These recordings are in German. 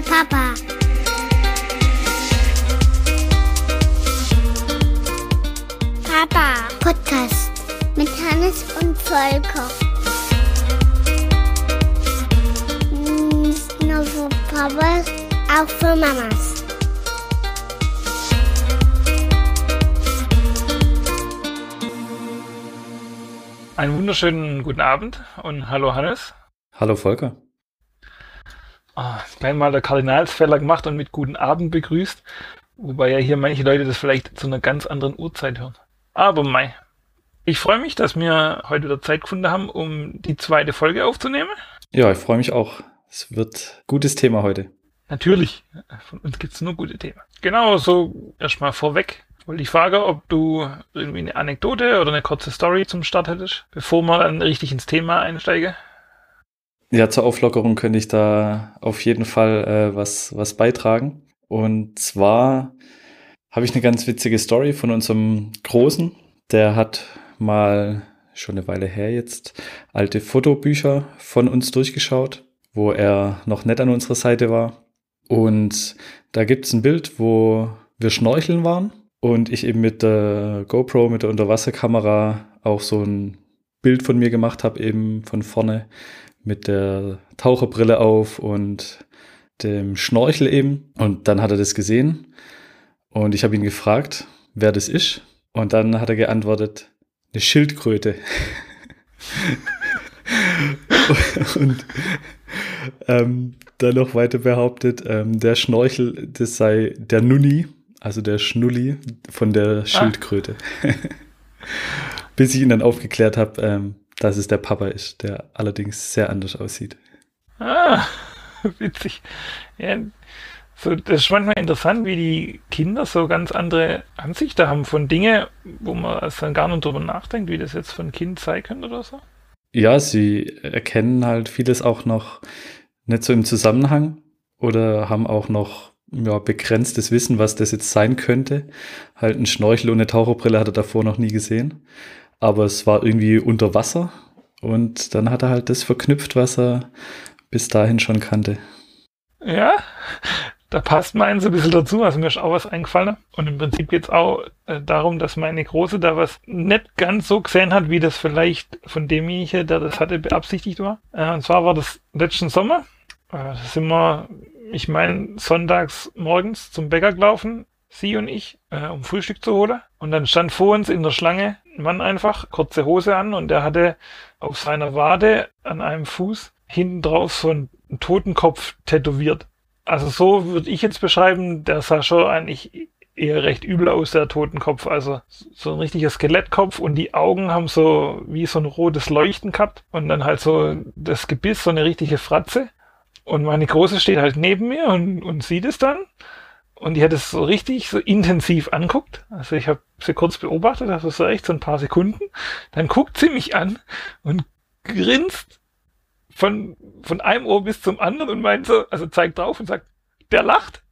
der Papa. Papa Podcast mit Hannes und Volker. Nicht nur für Papas, auch für Mamas. Einen wunderschönen guten Abend und hallo Hannes. Hallo Volker. Ah, gleich mal der Kardinalsfäller gemacht und mit guten Abend begrüßt, wobei ja hier manche Leute das vielleicht zu einer ganz anderen Uhrzeit hören. Aber Mai, ich freue mich, dass wir heute wieder Zeit gefunden haben, um die zweite Folge aufzunehmen. Ja, ich freue mich auch. Es wird gutes Thema heute. Natürlich, von uns gibt es nur gute Themen. Genau, so erstmal vorweg wollte ich fragen, ob du irgendwie eine Anekdote oder eine kurze Story zum Start hättest, bevor wir dann richtig ins Thema einsteigen. Ja, zur Auflockerung könnte ich da auf jeden Fall äh, was, was beitragen. Und zwar habe ich eine ganz witzige Story von unserem Großen. Der hat mal schon eine Weile her jetzt alte Fotobücher von uns durchgeschaut, wo er noch nicht an unserer Seite war. Und da gibt es ein Bild, wo wir schnorcheln waren und ich eben mit der GoPro, mit der Unterwasserkamera auch so ein Bild von mir gemacht habe, eben von vorne mit der Taucherbrille auf und dem Schnorchel eben. Und dann hat er das gesehen und ich habe ihn gefragt, wer das ist. Und dann hat er geantwortet, eine Schildkröte. und ähm, dann noch weiter behauptet, ähm, der Schnorchel, das sei der Nunni, also der Schnulli von der Schildkröte. Ah. Bis ich ihn dann aufgeklärt habe, ähm, dass es der Papa ist, der allerdings sehr anders aussieht. Ah, witzig. Ja, so, das ist manchmal interessant, wie die Kinder so ganz andere Ansichten haben von Dingen, wo man also dann gar nicht drüber nachdenkt, wie das jetzt von Kind sein könnte oder so. Ja, sie erkennen halt vieles auch noch nicht so im Zusammenhang oder haben auch noch ja, begrenztes Wissen, was das jetzt sein könnte. Halt ein Schnorchel und eine Taucherbrille hat er davor noch nie gesehen. Aber es war irgendwie unter Wasser und dann hat er halt das verknüpft, was er bis dahin schon kannte. Ja, da passt meins ein bisschen dazu, also mir ist auch was eingefallen. Und im Prinzip geht es auch äh, darum, dass meine Große da was nicht ganz so gesehen hat, wie das vielleicht von demjenigen, der das hatte, beabsichtigt war. Äh, und zwar war das letzten Sommer. Äh, da sind wir, ich meine, sonntags morgens zum Bäcker gelaufen, sie und ich, um Frühstück zu holen. Und dann stand vor uns in der Schlange ein Mann einfach, kurze Hose an und der hatte auf seiner Wade an einem Fuß hinten drauf so einen Totenkopf tätowiert also so würde ich jetzt beschreiben, der sah schon eigentlich eher recht übel aus, der Totenkopf. Also so ein richtiger Skelettkopf und die Augen haben so wie so ein rotes Leuchten gehabt und dann halt so das Gebiss, so eine richtige Fratze. Und meine Große steht halt neben mir und, und sieht es dann. Und die hat es so richtig so intensiv anguckt. Also ich habe sie kurz beobachtet, also so echt so ein paar Sekunden. Dann guckt sie mich an und grinst von, von einem Ohr bis zum anderen und meint so, also zeigt drauf und sagt, der lacht.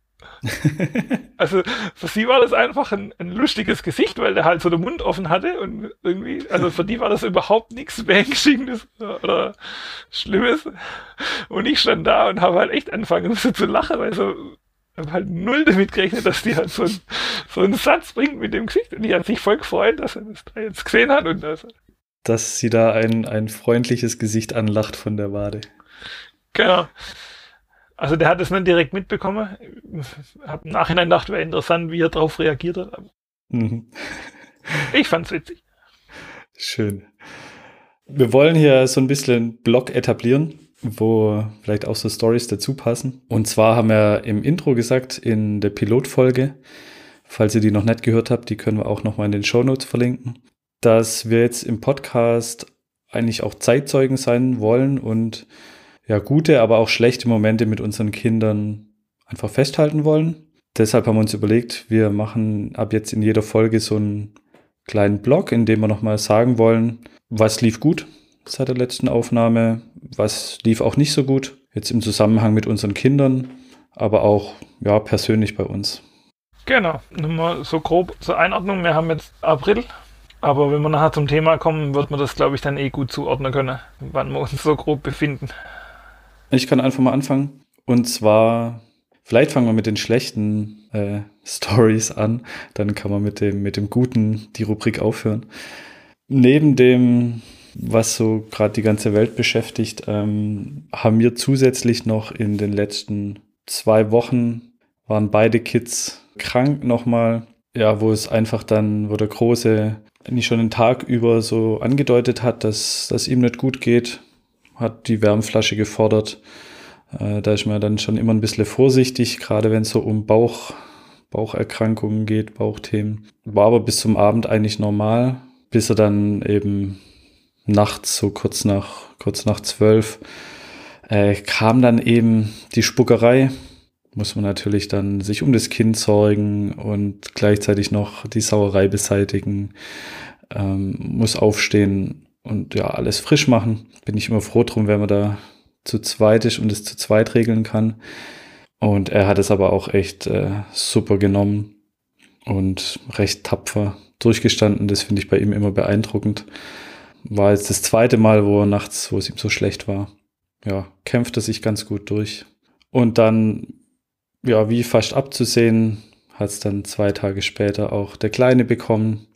also für sie war das einfach ein, ein, lustiges Gesicht, weil der halt so den Mund offen hatte und irgendwie, also für die war das überhaupt nichts Beängstigendes oder Schlimmes. Und ich stand da und habe halt echt angefangen so zu lachen, weil so, habe halt null damit gerechnet, dass die halt so, ein, so einen Satz bringt mit dem Gesicht und die hat sich voll gefreut, dass er das da jetzt gesehen hat und das dass sie da ein, ein freundliches Gesicht anlacht von der Wade. Genau. Also der hat es nicht direkt mitbekommen. Hab im Nachhinein gedacht, wäre interessant, wie er darauf reagiert hat. Mhm. Ich fand's witzig. Schön. Wir wollen hier so ein bisschen Blog etablieren, wo vielleicht auch so Stories dazu passen. Und zwar haben wir im Intro gesagt, in der Pilotfolge, falls ihr die noch nicht gehört habt, die können wir auch nochmal in den Show Notes verlinken dass wir jetzt im Podcast eigentlich auch Zeitzeugen sein wollen und ja, gute, aber auch schlechte Momente mit unseren Kindern einfach festhalten wollen. Deshalb haben wir uns überlegt, wir machen ab jetzt in jeder Folge so einen kleinen Blog, in dem wir nochmal sagen wollen, was lief gut seit der letzten Aufnahme, was lief auch nicht so gut, jetzt im Zusammenhang mit unseren Kindern, aber auch ja, persönlich bei uns. Genau, nur mal so grob zur Einordnung. Wir haben jetzt April aber wenn wir nachher zum Thema kommen, wird man das, glaube ich, dann eh gut zuordnen können, wann wir uns so grob befinden. Ich kann einfach mal anfangen. Und zwar Vielleicht fangen wir mit den schlechten äh, Stories an, dann kann man mit dem, mit dem Guten die Rubrik aufhören. Neben dem, was so gerade die ganze Welt beschäftigt, ähm, haben wir zusätzlich noch in den letzten zwei Wochen waren beide Kids krank nochmal. Ja, wo es einfach dann, wo der Große nicht schon einen Tag über so angedeutet hat, dass das ihm nicht gut geht, hat die Wärmflasche gefordert. Äh, da ist man dann schon immer ein bisschen vorsichtig, gerade wenn es so um Bauch, Baucherkrankungen geht, Bauchthemen. War aber bis zum Abend eigentlich normal, bis er dann eben nachts, so kurz nach, kurz nach zwölf, äh, kam dann eben die Spuckerei. Muss man natürlich dann sich um das Kind sorgen und gleichzeitig noch die Sauerei beseitigen, ähm, muss aufstehen und ja, alles frisch machen. Bin ich immer froh drum, wenn man da zu zweit ist und es zu zweit regeln kann. Und er hat es aber auch echt äh, super genommen und recht tapfer durchgestanden. Das finde ich bei ihm immer beeindruckend. War jetzt das zweite Mal, wo er nachts, wo es ihm so schlecht war. Ja, kämpfte sich ganz gut durch. Und dann, ja, wie fast abzusehen, hat es dann zwei Tage später auch der Kleine bekommen.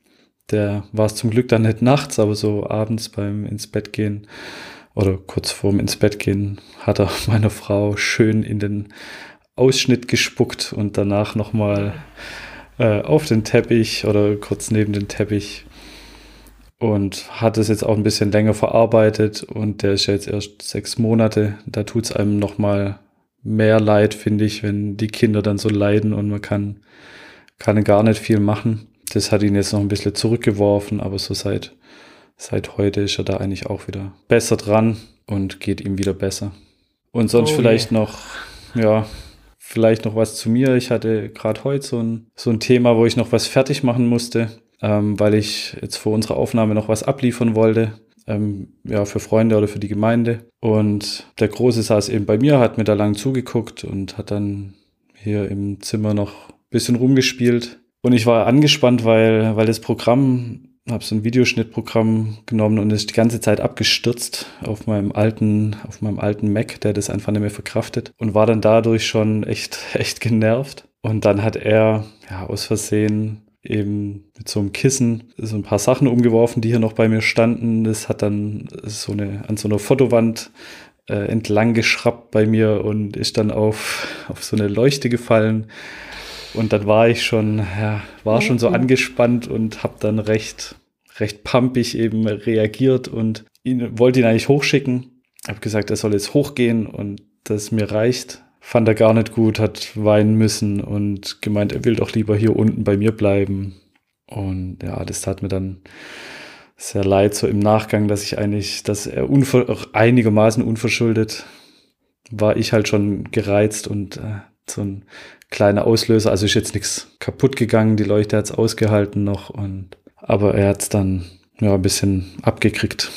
Der war es zum Glück dann nicht nachts, aber so abends beim ins Bett gehen oder kurz vorm ins Bett gehen, hat er meiner Frau schön in den Ausschnitt gespuckt und danach nochmal äh, auf den Teppich oder kurz neben den Teppich und hat es jetzt auch ein bisschen länger verarbeitet und der ist jetzt erst sechs Monate. Da tut es einem nochmal mehr leid, finde ich, wenn die Kinder dann so leiden und man kann, kann gar nicht viel machen. Das hat ihn jetzt noch ein bisschen zurückgeworfen, aber so seit seit heute ist er da eigentlich auch wieder besser dran und geht ihm wieder besser. Und sonst oh vielleicht noch, ja, vielleicht noch was zu mir. Ich hatte gerade heute so ein, so ein Thema, wo ich noch was fertig machen musste, ähm, weil ich jetzt vor unserer Aufnahme noch was abliefern wollte. Ähm, ja, für Freunde oder für die Gemeinde. Und der Große saß eben bei mir, hat mir da lang zugeguckt und hat dann hier im Zimmer noch ein bisschen rumgespielt. Und ich war angespannt, weil, weil das Programm habe so ein Videoschnittprogramm genommen und ist die ganze Zeit abgestürzt auf meinem alten, auf meinem alten Mac, der das einfach nicht mehr verkraftet und war dann dadurch schon echt, echt genervt. Und dann hat er ja aus Versehen eben mit so einem Kissen so ein paar Sachen umgeworfen, die hier noch bei mir standen. Das hat dann so eine an so einer Fotowand äh, entlang geschraubt bei mir und ist dann auf, auf so eine Leuchte gefallen. Und dann war ich schon, ja, war schon so angespannt und habe dann recht, recht pumpig eben reagiert und ihn, wollte ihn eigentlich hochschicken. Habe gesagt, er soll jetzt hochgehen und das mir reicht. Fand er gar nicht gut, hat weinen müssen und gemeint, er will doch lieber hier unten bei mir bleiben. Und ja, das tat mir dann sehr leid, so im Nachgang, dass ich eigentlich, dass er unver einigermaßen unverschuldet war ich halt schon gereizt und äh, so ein kleiner Auslöser. Also ist jetzt nichts kaputt gegangen. Die Leuchte hat es ausgehalten noch. Und, aber er hat es dann ja, ein bisschen abgekriegt.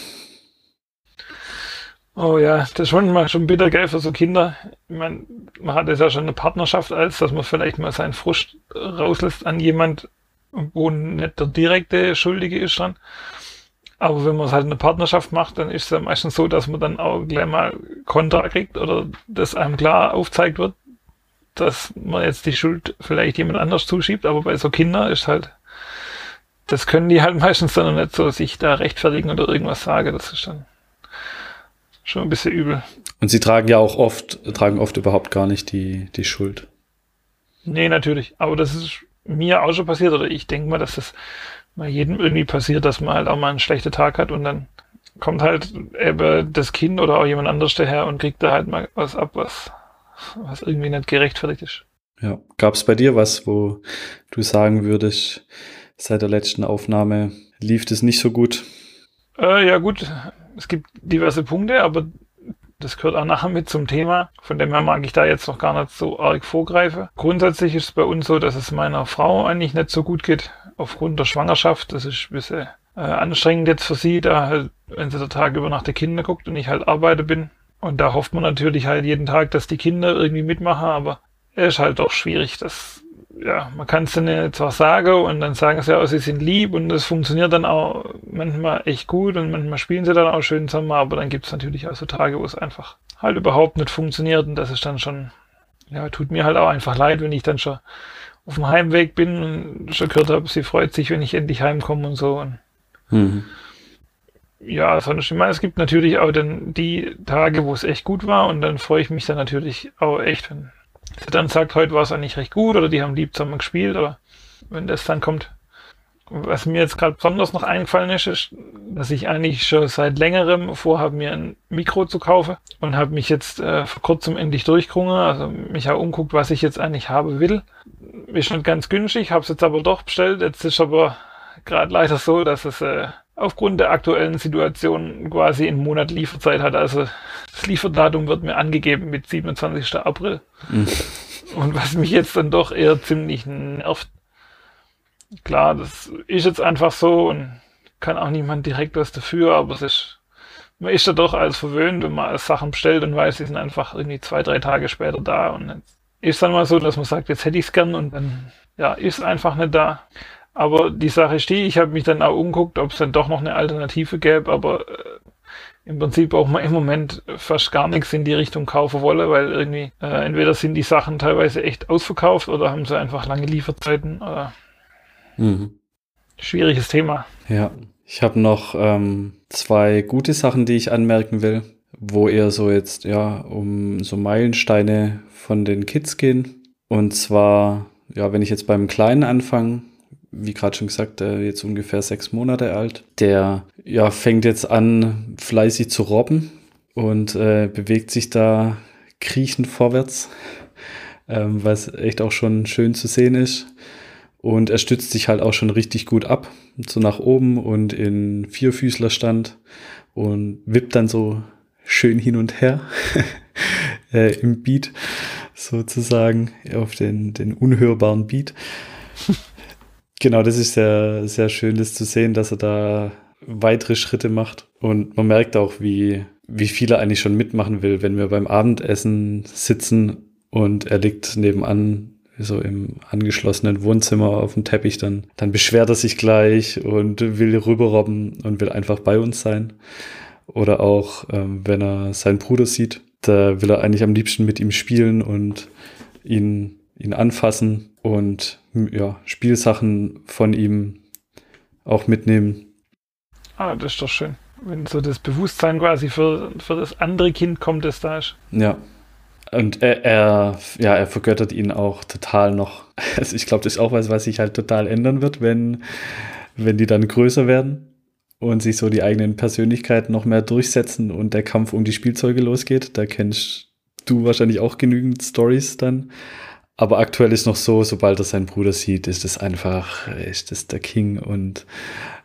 Oh ja, das ist schon mal schon bitter, gell, für so Kinder. Ich meine, man hat es ja schon eine Partnerschaft als, dass man vielleicht mal seinen Frust rauslässt an jemand, wo nicht der direkte Schuldige ist dran. Aber wenn man es halt eine Partnerschaft macht, dann ist es ja meistens so, dass man dann auch gleich mal Kontra kriegt oder das einem klar aufzeigt wird, dass man jetzt die Schuld vielleicht jemand anders zuschiebt, aber bei so Kindern ist halt, das können die halt meistens dann nicht so sich da rechtfertigen oder irgendwas sagen. Das ist dann schon ein bisschen übel. Und sie tragen ja auch oft, tragen oft überhaupt gar nicht die, die Schuld. Nee, natürlich. Aber das ist mir auch schon passiert, oder ich denke mal, dass das mal jedem irgendwie passiert, dass man halt auch mal einen schlechten Tag hat und dann kommt halt eben das Kind oder auch jemand anderes daher und kriegt da halt mal was ab, was was irgendwie nicht gerechtfertigt ist. Ja, gab es bei dir was, wo du sagen würdest, seit der letzten Aufnahme lief das nicht so gut? Äh, ja gut, es gibt diverse Punkte, aber das gehört auch nachher mit zum Thema. Von dem her mag ich da jetzt noch gar nicht so arg vorgreifen. Grundsätzlich ist es bei uns so, dass es meiner Frau eigentlich nicht so gut geht aufgrund der Schwangerschaft. Das ist ein bisschen äh, anstrengend jetzt für sie, da halt, wenn sie der Tag über nach den Kindern guckt und ich halt arbeite bin. Und da hofft man natürlich halt jeden Tag, dass die Kinder irgendwie mitmachen, aber es ist halt doch schwierig. Das, ja, man kann es denen zwar sagen und dann sagen sie auch, sie sind lieb und das funktioniert dann auch manchmal echt gut und manchmal spielen sie dann auch schön zusammen, aber dann gibt es natürlich auch so Tage, wo es einfach halt überhaupt nicht funktioniert und das ist dann schon ja, tut mir halt auch einfach leid, wenn ich dann schon auf dem Heimweg bin und schon gehört habe, sie freut sich, wenn ich endlich heimkomme und so. Und Mhm. ja, sonst, ich meine, es gibt natürlich auch dann die Tage, wo es echt gut war und dann freue ich mich dann natürlich auch echt, wenn sie dann sagt, heute war es eigentlich recht gut oder die haben lieb zusammen gespielt oder wenn das dann kommt. Was mir jetzt gerade besonders noch eingefallen ist, ist, dass ich eigentlich schon seit längerem vorhabe, mir ein Mikro zu kaufen und habe mich jetzt äh, vor kurzem endlich durchgerungen, also mich auch umguckt, was ich jetzt eigentlich haben will. Ist nicht ganz günstig, habe es jetzt aber doch bestellt. Jetzt ist aber gerade leider so, dass es äh, aufgrund der aktuellen Situation quasi einen Monat Lieferzeit hat. Also das Lieferdatum wird mir angegeben mit 27. April. Mhm. Und was mich jetzt dann doch eher ziemlich nervt. Klar, das ist jetzt einfach so und kann auch niemand direkt was dafür, aber es ist, man ist ja doch als verwöhnt, wenn man Sachen bestellt und weiß, sie sind einfach irgendwie zwei, drei Tage später da und jetzt ist dann mal so, dass man sagt, jetzt hätte ich es gern und dann, ja, ist einfach nicht da. Aber die Sache ist die, ich habe mich dann auch umguckt, ob es dann doch noch eine Alternative gäbe, aber äh, im Prinzip auch mal im Moment fast gar nichts in die Richtung kaufen wolle, weil irgendwie äh, entweder sind die Sachen teilweise echt ausverkauft oder haben sie einfach lange Lieferzeiten. Oder Mhm. schwieriges Thema. Ja, ich habe noch ähm, zwei gute Sachen, die ich anmerken will, wo eher so jetzt, ja, um so Meilensteine von den Kids gehen. Und zwar, ja, wenn ich jetzt beim Kleinen anfange, wie gerade schon gesagt, der jetzt ungefähr sechs Monate alt, der ja fängt jetzt an, fleißig zu robben und äh, bewegt sich da kriechend vorwärts, ähm, was echt auch schon schön zu sehen ist. Und er stützt sich halt auch schon richtig gut ab, so nach oben und in Vierfüßlerstand und wippt dann so schön hin und her äh, im Beat sozusagen, auf den, den unhörbaren Beat. Genau, das ist sehr, sehr schön, das zu sehen, dass er da weitere Schritte macht. Und man merkt auch, wie, wie viel er eigentlich schon mitmachen will, wenn wir beim Abendessen sitzen und er liegt nebenan so im angeschlossenen Wohnzimmer auf dem Teppich, dann, dann beschwert er sich gleich und will rüberrobben und will einfach bei uns sein. Oder auch, ähm, wenn er seinen Bruder sieht, da will er eigentlich am liebsten mit ihm spielen und ihn, ihn anfassen und ja, Spielsachen von ihm auch mitnehmen. Ah, das ist doch schön. Wenn so das Bewusstsein quasi für, für das andere Kind kommt, das da ist. Ja. Und er, er, ja, er vergöttert ihn auch total noch. Also ich glaube, das ist auch was, was sich halt total ändern wird, wenn, wenn die dann größer werden und sich so die eigenen Persönlichkeiten noch mehr durchsetzen und der Kampf um die Spielzeuge losgeht. Da kennst du wahrscheinlich auch genügend Stories dann. Aber aktuell ist noch so, sobald er seinen Bruder sieht, ist es einfach, ist das der King und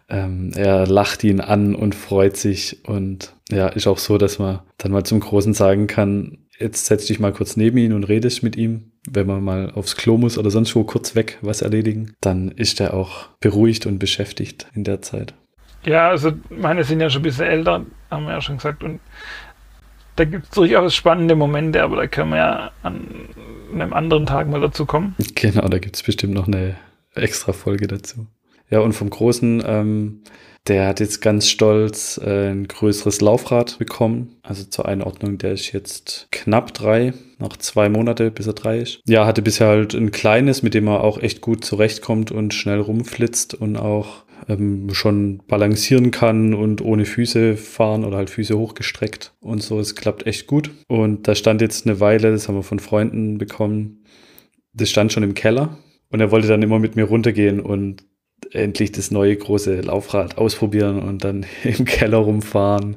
ähm, er lacht ihn an und freut sich und ja, ist auch so, dass man dann mal zum Großen sagen kann, jetzt setz dich mal kurz neben ihn und redest mit ihm. Wenn man mal aufs Klo muss oder sonst wo kurz weg was erledigen, dann ist er auch beruhigt und beschäftigt in der Zeit. Ja, also meine sind ja schon ein bisschen älter, haben wir ja schon gesagt. Und da gibt es durchaus spannende Momente, aber da können wir ja an einem anderen Tag mal dazu kommen. Genau, da gibt es bestimmt noch eine extra Folge dazu. Ja, und vom Großen, ähm, der hat jetzt ganz stolz äh, ein größeres Laufrad bekommen. Also zur Einordnung, der ist jetzt knapp drei, noch zwei Monate, bis er drei ist. Ja, hatte bisher halt ein kleines, mit dem er auch echt gut zurechtkommt und schnell rumflitzt und auch ähm, schon balancieren kann und ohne Füße fahren oder halt Füße hochgestreckt und so. Es klappt echt gut. Und da stand jetzt eine Weile, das haben wir von Freunden bekommen, das stand schon im Keller. Und er wollte dann immer mit mir runtergehen und endlich das neue große Laufrad ausprobieren und dann im Keller rumfahren.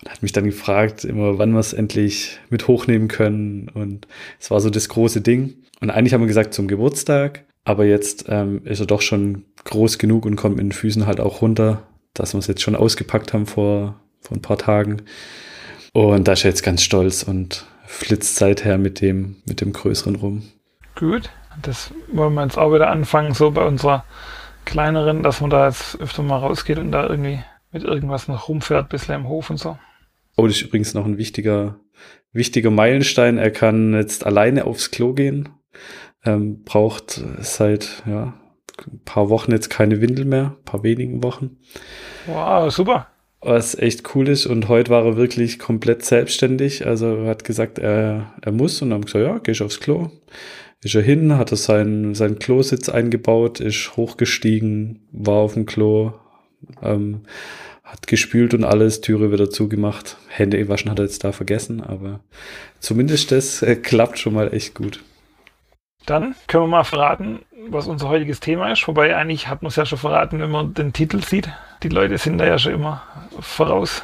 Und hat mich dann gefragt, immer wann wir es endlich mit hochnehmen können. Und es war so das große Ding. Und eigentlich haben wir gesagt zum Geburtstag. Aber jetzt ähm, ist er doch schon groß genug und kommt mit den Füßen halt auch runter, dass wir es jetzt schon ausgepackt haben vor, vor ein paar Tagen. Und da ist er jetzt ganz stolz und flitzt seither mit dem, mit dem Größeren rum. Gut, das wollen wir jetzt auch wieder anfangen, so bei unserer kleineren, dass man da jetzt öfter mal rausgeht und da irgendwie mit irgendwas noch rumfährt, bisschen im Hof und so. Oh, das ist übrigens noch ein wichtiger, wichtiger Meilenstein. Er kann jetzt alleine aufs Klo gehen. Ähm, braucht seit ja, ein paar Wochen jetzt keine Windel mehr, ein paar wenigen Wochen. Wow, super. was echt cool ist. Und heute war er wirklich komplett selbstständig. Also er hat gesagt, er, er muss und dann haben gesagt, ja, geh ich aufs Klo. Ist er hin, hat er seinen, seinen Klositz eingebaut, ist hochgestiegen, war auf dem Klo, ähm, hat gespült und alles, Türe wieder zugemacht. Hände waschen hat er jetzt da vergessen, aber zumindest das äh, klappt schon mal echt gut. Dann können wir mal verraten, was unser heutiges Thema ist. Wobei eigentlich hat man es ja schon verraten, wenn man den Titel sieht. Die Leute sind da ja schon immer voraus.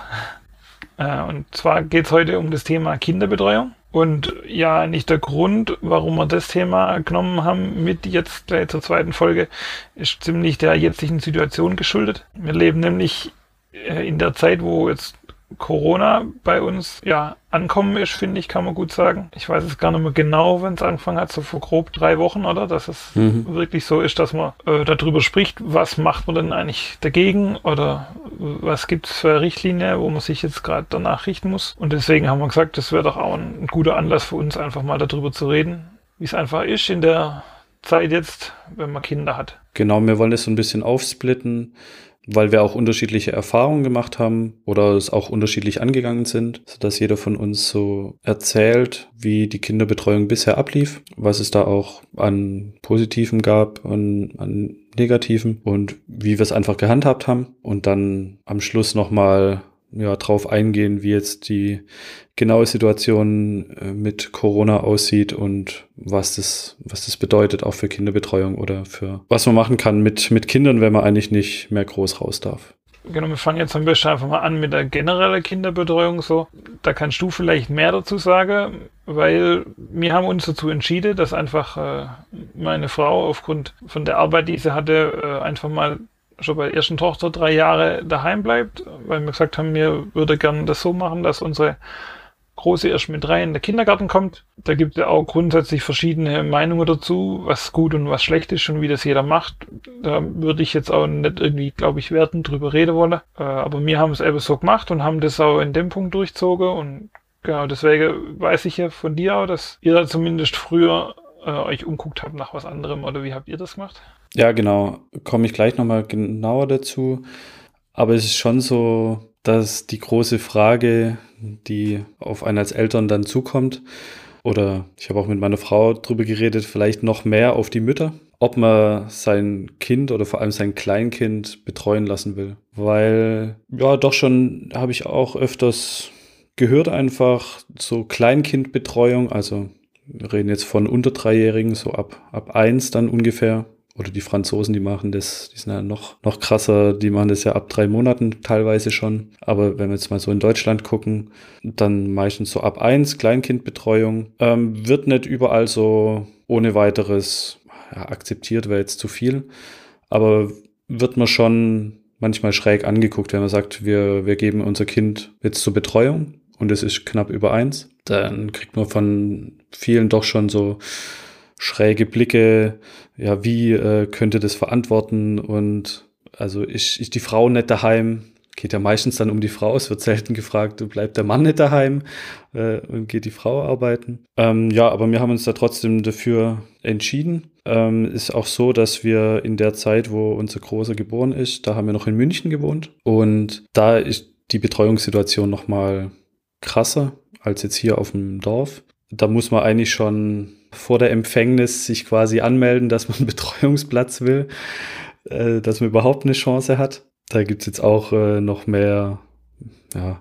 Äh, und zwar geht es heute um das Thema Kinderbetreuung. Und ja, nicht der Grund, warum wir das Thema genommen haben mit jetzt gleich zur zweiten Folge, ist ziemlich der jetzigen Situation geschuldet. Wir leben nämlich äh, in der Zeit, wo jetzt Corona bei uns ja ankommen ist, finde ich, kann man gut sagen. Ich weiß es gar nicht mehr genau, wenn es angefangen hat, so vor grob drei Wochen, oder? Dass es mhm. wirklich so ist, dass man äh, darüber spricht, was macht man denn eigentlich dagegen oder was gibt es für Richtlinie, wo man sich jetzt gerade danach richten muss. Und deswegen haben wir gesagt, das wäre doch auch ein, ein guter Anlass für uns, einfach mal darüber zu reden, wie es einfach ist in der Zeit jetzt, wenn man Kinder hat. Genau, wir wollen es so ein bisschen aufsplitten weil wir auch unterschiedliche Erfahrungen gemacht haben oder es auch unterschiedlich angegangen sind, sodass jeder von uns so erzählt, wie die Kinderbetreuung bisher ablief, was es da auch an Positiven gab und an Negativen und wie wir es einfach gehandhabt haben. Und dann am Schluss nochmal ja, drauf eingehen, wie jetzt die genaue Situation äh, mit Corona aussieht und was das, was das bedeutet, auch für Kinderbetreuung oder für was man machen kann mit, mit Kindern, wenn man eigentlich nicht mehr groß raus darf. Genau, wir fangen jetzt am besten einfach mal an mit der generellen Kinderbetreuung. So, da kannst du vielleicht mehr dazu sagen, weil wir haben uns dazu entschieden, dass einfach äh, meine Frau aufgrund von der Arbeit, die sie hatte, äh, einfach mal schon bei der ersten Tochter drei Jahre daheim bleibt, weil wir gesagt haben, wir würde gerne das so machen, dass unsere Große erst mit drei in den Kindergarten kommt. Da gibt es ja auch grundsätzlich verschiedene Meinungen dazu, was gut und was schlecht ist und wie das jeder macht. Da würde ich jetzt auch nicht irgendwie, glaube ich, werten drüber reden wollen. Äh, aber wir haben es eben so gemacht und haben das auch in dem Punkt durchzogen und genau deswegen weiß ich ja von dir auch, dass ihr da zumindest früher äh, euch umguckt habt nach was anderem oder wie habt ihr das gemacht? Ja, genau. Komme ich gleich nochmal genauer dazu. Aber es ist schon so, dass die große Frage, die auf einen als Eltern dann zukommt, oder ich habe auch mit meiner Frau drüber geredet, vielleicht noch mehr auf die Mütter, ob man sein Kind oder vor allem sein Kleinkind betreuen lassen will. Weil, ja, doch schon habe ich auch öfters gehört einfach so Kleinkindbetreuung, also wir reden jetzt von unter Dreijährigen, so ab, ab eins dann ungefähr, oder die Franzosen, die machen das, die sind ja noch, noch krasser, die machen das ja ab drei Monaten teilweise schon. Aber wenn wir jetzt mal so in Deutschland gucken, dann meistens so ab eins, Kleinkindbetreuung, ähm, wird nicht überall so ohne weiteres ja, akzeptiert, wäre jetzt zu viel. Aber wird man schon manchmal schräg angeguckt, wenn man sagt, wir, wir geben unser Kind jetzt zur Betreuung und es ist knapp über eins, dann kriegt man von vielen doch schon so schräge Blicke, ja, wie äh, könnte das verantworten und also ist, ist die Frau nicht daheim? Geht ja meistens dann um die Frau, es wird selten gefragt, bleibt der Mann nicht daheim äh, und geht die Frau arbeiten. Ähm, ja, aber wir haben uns da trotzdem dafür entschieden. Ähm, ist auch so, dass wir in der Zeit, wo unser Großer geboren ist, da haben wir noch in München gewohnt und da ist die Betreuungssituation nochmal krasser als jetzt hier auf dem Dorf. Da muss man eigentlich schon vor der Empfängnis sich quasi anmelden, dass man einen Betreuungsplatz will, äh, dass man überhaupt eine Chance hat. Da gibt es jetzt auch äh, noch mehr, ja,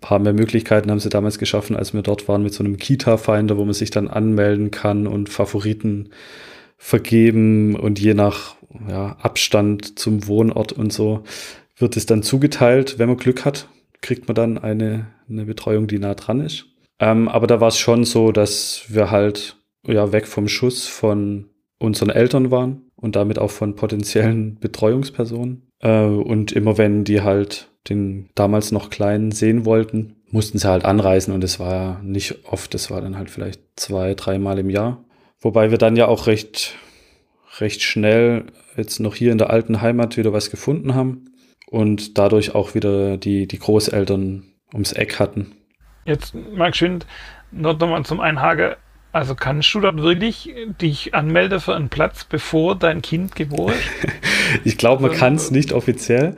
paar mehr Möglichkeiten haben sie damals geschaffen, als wir dort waren mit so einem Kita-Finder, wo man sich dann anmelden kann und Favoriten vergeben und je nach ja, Abstand zum Wohnort und so wird es dann zugeteilt. Wenn man Glück hat, kriegt man dann eine, eine Betreuung, die nah dran ist. Ähm, aber da war es schon so, dass wir halt ja weg vom Schuss von unseren Eltern waren und damit auch von potenziellen Betreuungspersonen. Äh, und immer wenn die halt den damals noch Kleinen sehen wollten, mussten sie halt anreisen und es war nicht oft, es war dann halt vielleicht zwei, dreimal im Jahr. Wobei wir dann ja auch recht, recht schnell jetzt noch hier in der alten Heimat wieder was gefunden haben und dadurch auch wieder die, die Großeltern ums Eck hatten Jetzt, Marc Schwind, noch nochmal zum Einhaken. Also kannst du dort wirklich dich anmelden für einen Platz, bevor dein Kind geboren ist? ich glaube, man also, kann es nicht offiziell.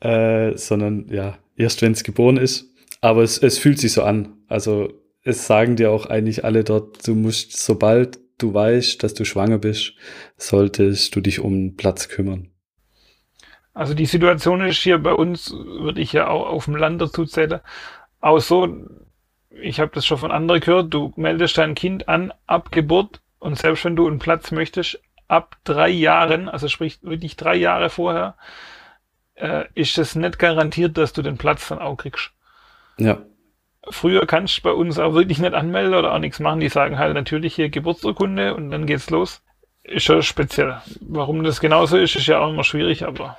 äh, sondern ja, erst wenn es geboren ist. Aber es, es fühlt sich so an. Also es sagen dir auch eigentlich alle dort, du musst, sobald du weißt, dass du schwanger bist, solltest du dich um Platz kümmern. Also die Situation ist hier bei uns, würde ich ja auch auf dem Land dazu zählen, auch so, ich habe das schon von anderen gehört, du meldest dein Kind an ab Geburt und selbst wenn du einen Platz möchtest, ab drei Jahren, also sprich wirklich drei Jahre vorher, äh, ist es nicht garantiert, dass du den Platz dann auch kriegst. Ja. Früher kannst du bei uns auch wirklich nicht anmelden oder auch nichts machen. Die sagen halt natürlich hier Geburtsurkunde und dann geht's los. Ist schon speziell. Warum das genauso ist, ist ja auch immer schwierig, aber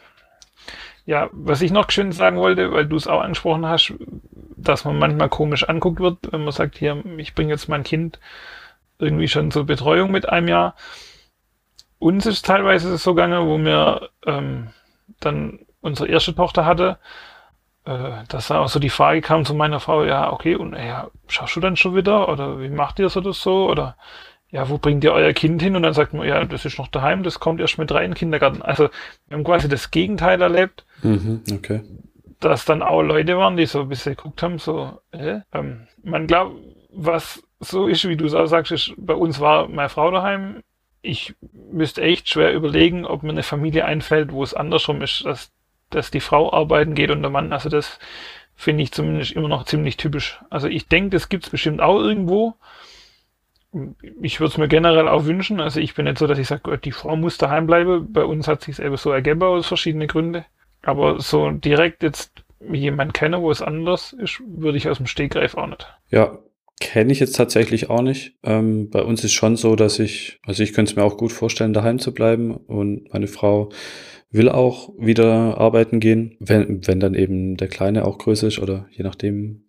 ja, was ich noch schön sagen wollte, weil du es auch angesprochen hast, dass man manchmal komisch anguckt wird, wenn man sagt, hier, ich bringe jetzt mein Kind irgendwie schon zur Betreuung mit einem Jahr. Uns ist teilweise so gegangen, wo wir ähm, dann unsere erste Tochter hatte, äh, dass da auch so die Frage kam zu meiner Frau, ja, okay, und ja, schaust du dann schon wieder? Oder wie macht ihr so das so? Oder ja, wo bringt ihr euer Kind hin? Und dann sagt man, ja, das ist noch daheim, das kommt erst mit rein in den Kindergarten. Also wir haben quasi das Gegenteil erlebt. Mhm, okay. Dass dann auch Leute waren, die so ein bisschen geguckt haben, so, äh, ähm, man glaubt, was so ist, wie du es auch sagst, ist, bei uns war meine Frau daheim. Ich müsste echt schwer überlegen, ob mir eine Familie einfällt, wo es andersrum ist, dass, dass die Frau arbeiten geht und der Mann. Also das finde ich zumindest immer noch ziemlich typisch. Also ich denke, das gibt es bestimmt auch irgendwo ich würde es mir generell auch wünschen. Also ich bin nicht so, dass ich sage, die Frau muss daheim bleiben. Bei uns hat sich selber so ergeben aus verschiedenen Gründen. Aber so direkt jetzt jemand kenne, wo es anders ist, würde ich aus dem Stegreif auch nicht. Ja, kenne ich jetzt tatsächlich auch nicht. Ähm, bei uns ist schon so, dass ich, also ich könnte es mir auch gut vorstellen, daheim zu bleiben und meine Frau will auch wieder arbeiten gehen, wenn, wenn dann eben der Kleine auch größer ist oder je nachdem,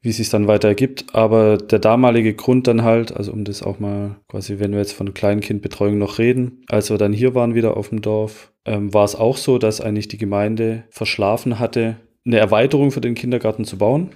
wie es sich dann weiter ergibt. Aber der damalige Grund dann halt, also um das auch mal quasi, wenn wir jetzt von Kleinkindbetreuung noch reden, als wir dann hier waren wieder auf dem Dorf, ähm, war es auch so, dass eigentlich die Gemeinde verschlafen hatte, eine Erweiterung für den Kindergarten zu bauen,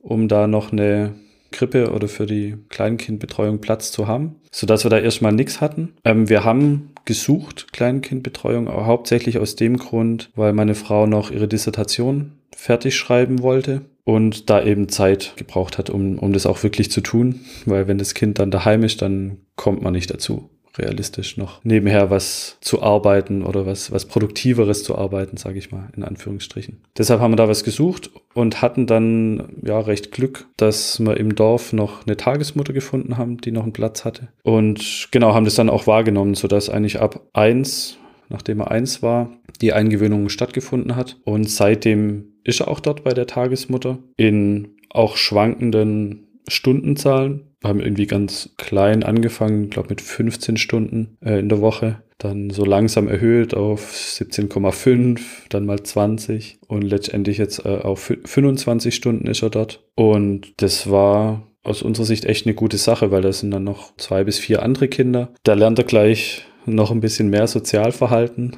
um da noch eine Krippe oder für die Kleinkindbetreuung Platz zu haben, sodass wir da erstmal nichts hatten. Ähm, wir haben gesucht, Kleinkindbetreuung, hauptsächlich aus dem Grund, weil meine Frau noch ihre Dissertation fertig schreiben wollte und da eben Zeit gebraucht hat, um, um das auch wirklich zu tun, weil wenn das Kind dann daheim ist, dann kommt man nicht dazu, realistisch noch nebenher was zu arbeiten oder was, was Produktiveres zu arbeiten, sage ich mal, in Anführungsstrichen. Deshalb haben wir da was gesucht und hatten dann ja recht Glück, dass wir im Dorf noch eine Tagesmutter gefunden haben, die noch einen Platz hatte. Und genau, haben das dann auch wahrgenommen, sodass eigentlich ab eins nachdem er eins war, die Eingewöhnung stattgefunden hat. Und seitdem ist er auch dort bei der Tagesmutter in auch schwankenden Stundenzahlen. Haben irgendwie ganz klein angefangen, glaube mit 15 Stunden äh, in der Woche. Dann so langsam erhöht auf 17,5, dann mal 20 und letztendlich jetzt äh, auf 25 Stunden ist er dort. Und das war aus unserer Sicht echt eine gute Sache, weil da sind dann noch zwei bis vier andere Kinder. Da lernt er gleich noch ein bisschen mehr Sozialverhalten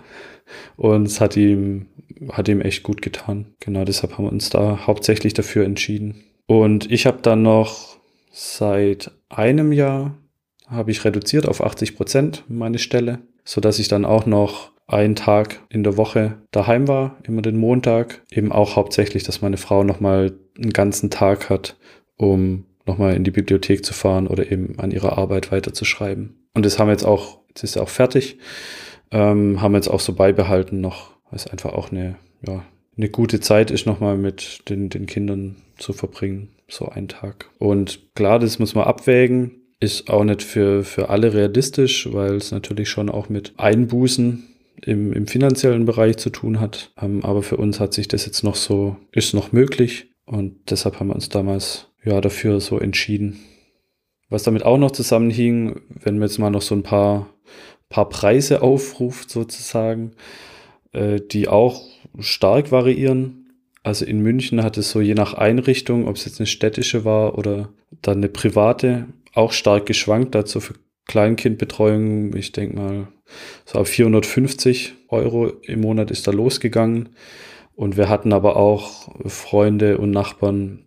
und es hat ihm, hat ihm echt gut getan. Genau deshalb haben wir uns da hauptsächlich dafür entschieden. Und ich habe dann noch seit einem Jahr habe ich reduziert auf 80 Prozent meine Stelle, so dass ich dann auch noch einen Tag in der Woche daheim war, immer den Montag. Eben auch hauptsächlich, dass meine Frau nochmal einen ganzen Tag hat, um nochmal in die Bibliothek zu fahren oder eben an ihrer Arbeit weiterzuschreiben. Und das haben wir jetzt auch, jetzt ist er auch fertig, ähm, haben wir jetzt auch so beibehalten noch, weil es einfach auch eine, ja, eine gute Zeit ist, nochmal mit den, den Kindern zu verbringen, so einen Tag. Und klar, das muss man abwägen, ist auch nicht für, für alle realistisch, weil es natürlich schon auch mit Einbußen im, im finanziellen Bereich zu tun hat. Ähm, aber für uns hat sich das jetzt noch so, ist noch möglich. Und deshalb haben wir uns damals ja dafür so entschieden. Was damit auch noch zusammenhing, wenn man jetzt mal noch so ein paar, paar Preise aufruft sozusagen, äh, die auch stark variieren. Also in München hat es so je nach Einrichtung, ob es jetzt eine städtische war oder dann eine private, auch stark geschwankt. Dazu für Kleinkindbetreuung, ich denke mal, so auf 450 Euro im Monat ist da losgegangen. Und wir hatten aber auch Freunde und Nachbarn,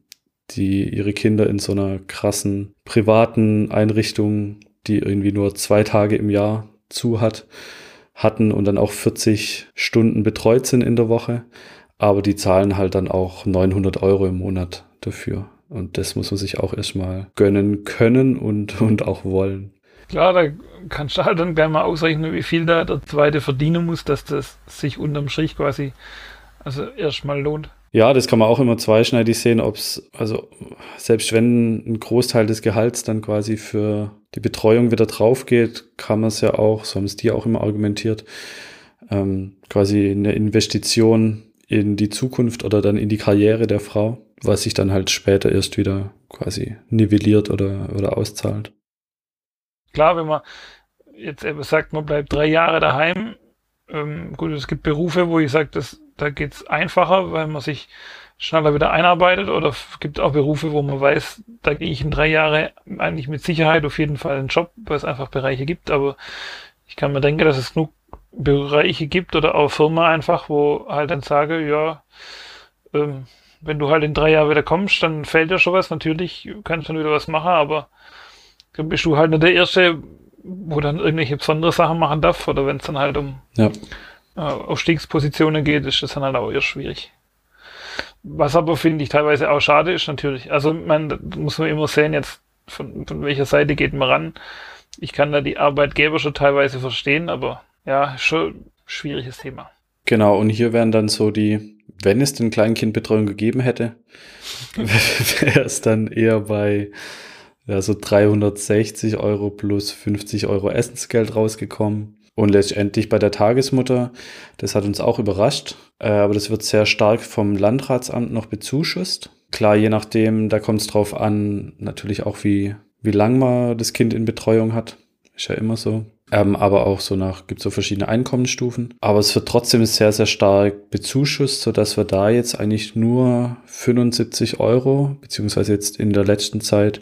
die ihre Kinder in so einer krassen privaten Einrichtung, die irgendwie nur zwei Tage im Jahr zu hat, hatten und dann auch 40 Stunden betreut sind in der Woche. aber die zahlen halt dann auch 900 Euro im Monat dafür. Und das muss man sich auch erstmal gönnen können und, und auch wollen. Klar, da kannst du halt dann gleich mal ausrechnen, wie viel da der zweite verdienen muss, dass das sich unterm Strich quasi also erstmal lohnt. Ja, das kann man auch immer zweischneidig sehen, ob es, also selbst wenn ein Großteil des Gehalts dann quasi für die Betreuung wieder drauf geht, kann man es ja auch, so haben es die auch immer argumentiert, ähm, quasi eine Investition in die Zukunft oder dann in die Karriere der Frau, was sich dann halt später erst wieder quasi nivelliert oder, oder auszahlt. Klar, wenn man jetzt sagt, man bleibt drei Jahre daheim, ähm, gut, es gibt Berufe, wo ich sage, da geht es einfacher, weil man sich schneller wieder einarbeitet oder es gibt auch Berufe, wo man weiß, da gehe ich in drei Jahre eigentlich mit Sicherheit auf jeden Fall einen Job, weil es einfach Bereiche gibt, aber ich kann mir denken, dass es genug Bereiche gibt oder auch Firma einfach, wo halt dann sage, ja, ähm, wenn du halt in drei Jahren wieder kommst, dann fällt dir schon was. Natürlich kannst du dann wieder was machen, aber dann bist du halt nicht der Erste, wo dann irgendwelche besondere Sachen machen darf oder wenn es dann halt um ja. äh, Aufstiegspositionen geht, ist das dann halt auch eher schwierig. Was aber finde ich teilweise auch schade ist natürlich. Also man muss man immer sehen jetzt von, von welcher Seite geht man ran. Ich kann da die Arbeitgeber schon teilweise verstehen, aber ja, schon schwieriges Thema. Genau, und hier wären dann so die, wenn es denn Kleinkindbetreuung gegeben hätte, wäre es dann eher bei ja, so 360 Euro plus 50 Euro Essensgeld rausgekommen. Und letztendlich bei der Tagesmutter, das hat uns auch überrascht, äh, aber das wird sehr stark vom Landratsamt noch bezuschusst. Klar, je nachdem, da kommt es drauf an, natürlich auch wie, wie lang man das Kind in Betreuung hat. Ist ja immer so. Ähm, aber auch so nach, gibt so verschiedene Einkommensstufen. Aber es wird trotzdem sehr, sehr stark bezuschusst, sodass wir da jetzt eigentlich nur 75 Euro, beziehungsweise jetzt in der letzten Zeit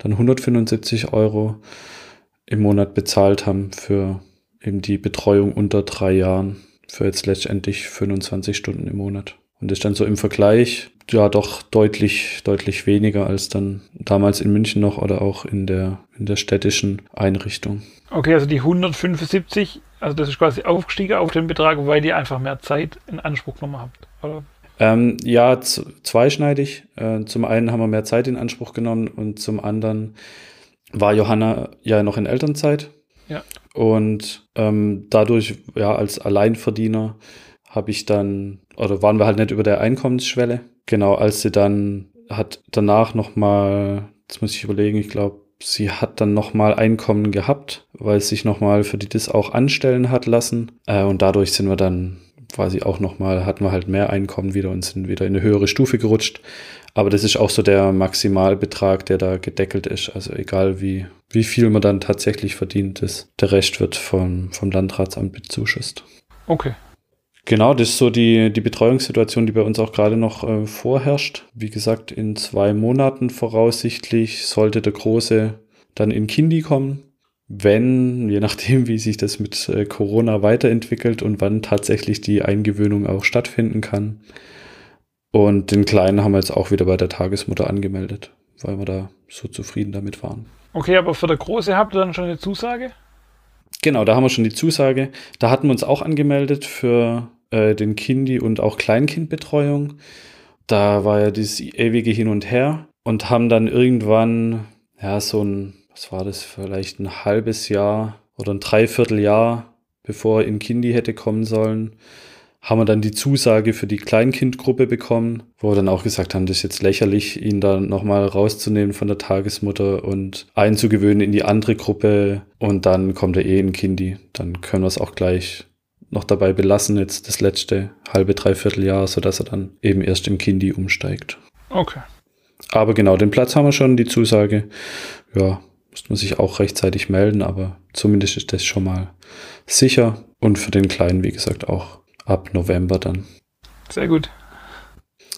dann 175 Euro im Monat bezahlt haben für eben die Betreuung unter drei Jahren für jetzt letztendlich 25 Stunden im Monat. Und ist dann so im Vergleich ja doch deutlich, deutlich weniger als dann damals in München noch oder auch in der, in der städtischen Einrichtung. Okay, also die 175, also das ist quasi aufgestiegen auf den Betrag, weil ihr einfach mehr Zeit in Anspruch genommen habt, oder? Ähm, ja, zweischneidig. Äh, zum einen haben wir mehr Zeit in Anspruch genommen und zum anderen war Johanna ja noch in Elternzeit. Ja. Und ähm, dadurch, ja, als Alleinverdiener habe ich dann, oder waren wir halt nicht über der Einkommensschwelle. Genau, als sie dann hat danach nochmal, jetzt muss ich überlegen, ich glaube, sie hat dann nochmal Einkommen gehabt, weil sie sich nochmal für die das auch anstellen hat lassen. Äh, und dadurch sind wir dann quasi auch nochmal, hatten wir halt mehr Einkommen wieder und sind wieder in eine höhere Stufe gerutscht. Aber das ist auch so der Maximalbetrag, der da gedeckelt ist. Also egal wie, wie viel man dann tatsächlich verdient ist, der Rest wird vom, vom Landratsamt bezuschusst. Okay. Genau, das ist so die, die Betreuungssituation, die bei uns auch gerade noch äh, vorherrscht. Wie gesagt, in zwei Monaten voraussichtlich sollte der Große dann in Kindi kommen wenn, je nachdem, wie sich das mit äh, Corona weiterentwickelt und wann tatsächlich die Eingewöhnung auch stattfinden kann. Und den Kleinen haben wir jetzt auch wieder bei der Tagesmutter angemeldet, weil wir da so zufrieden damit waren. Okay, aber für der Große habt ihr dann schon eine Zusage? Genau, da haben wir schon die Zusage. Da hatten wir uns auch angemeldet für äh, den Kindi- und auch Kleinkindbetreuung. Da war ja dieses ewige Hin und Her und haben dann irgendwann ja so ein was war das, vielleicht ein halbes Jahr oder ein Dreivierteljahr, bevor er in Kindi hätte kommen sollen, haben wir dann die Zusage für die Kleinkindgruppe bekommen, wo wir dann auch gesagt haben, das ist jetzt lächerlich, ihn da nochmal rauszunehmen von der Tagesmutter und einzugewöhnen in die andere Gruppe und dann kommt er eh in Kindi. Dann können wir es auch gleich noch dabei belassen, jetzt das letzte halbe, dreiviertel Jahr, sodass er dann eben erst im Kindi umsteigt. Okay. Aber genau, den Platz haben wir schon, die Zusage. Ja, muss man sich auch rechtzeitig melden, aber zumindest ist das schon mal sicher. Und für den Kleinen, wie gesagt, auch ab November dann. Sehr gut.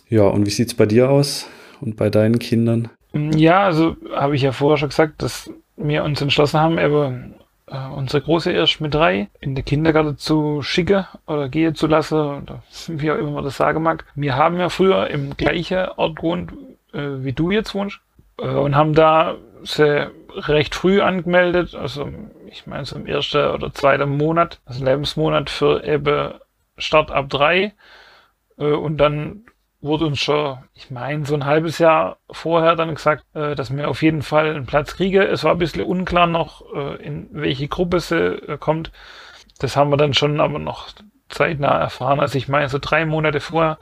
Ja, und wie sieht es bei dir aus und bei deinen Kindern? Ja, also habe ich ja vorher schon gesagt, dass wir uns entschlossen haben, eben äh, unsere Große erst mit drei in den Kindergarten zu schicken oder gehen zu lassen, oder wie auch immer man das sagen mag. Wir haben ja früher im gleichen Ort gewohnt, äh, wie du jetzt wohnst, äh, und haben da sehr recht früh angemeldet, also ich meine so im ersten oder zweiten Monat, also Lebensmonat für eben Start ab drei Äh, und dann wurde uns schon, ich meine, so ein halbes Jahr vorher dann gesagt, äh, dass wir auf jeden Fall einen Platz kriegen. Es war ein bisschen unklar noch, äh, in welche Gruppe sie kommt. Das haben wir dann schon aber noch zeitnah erfahren. Also ich meine, so drei Monate vorher.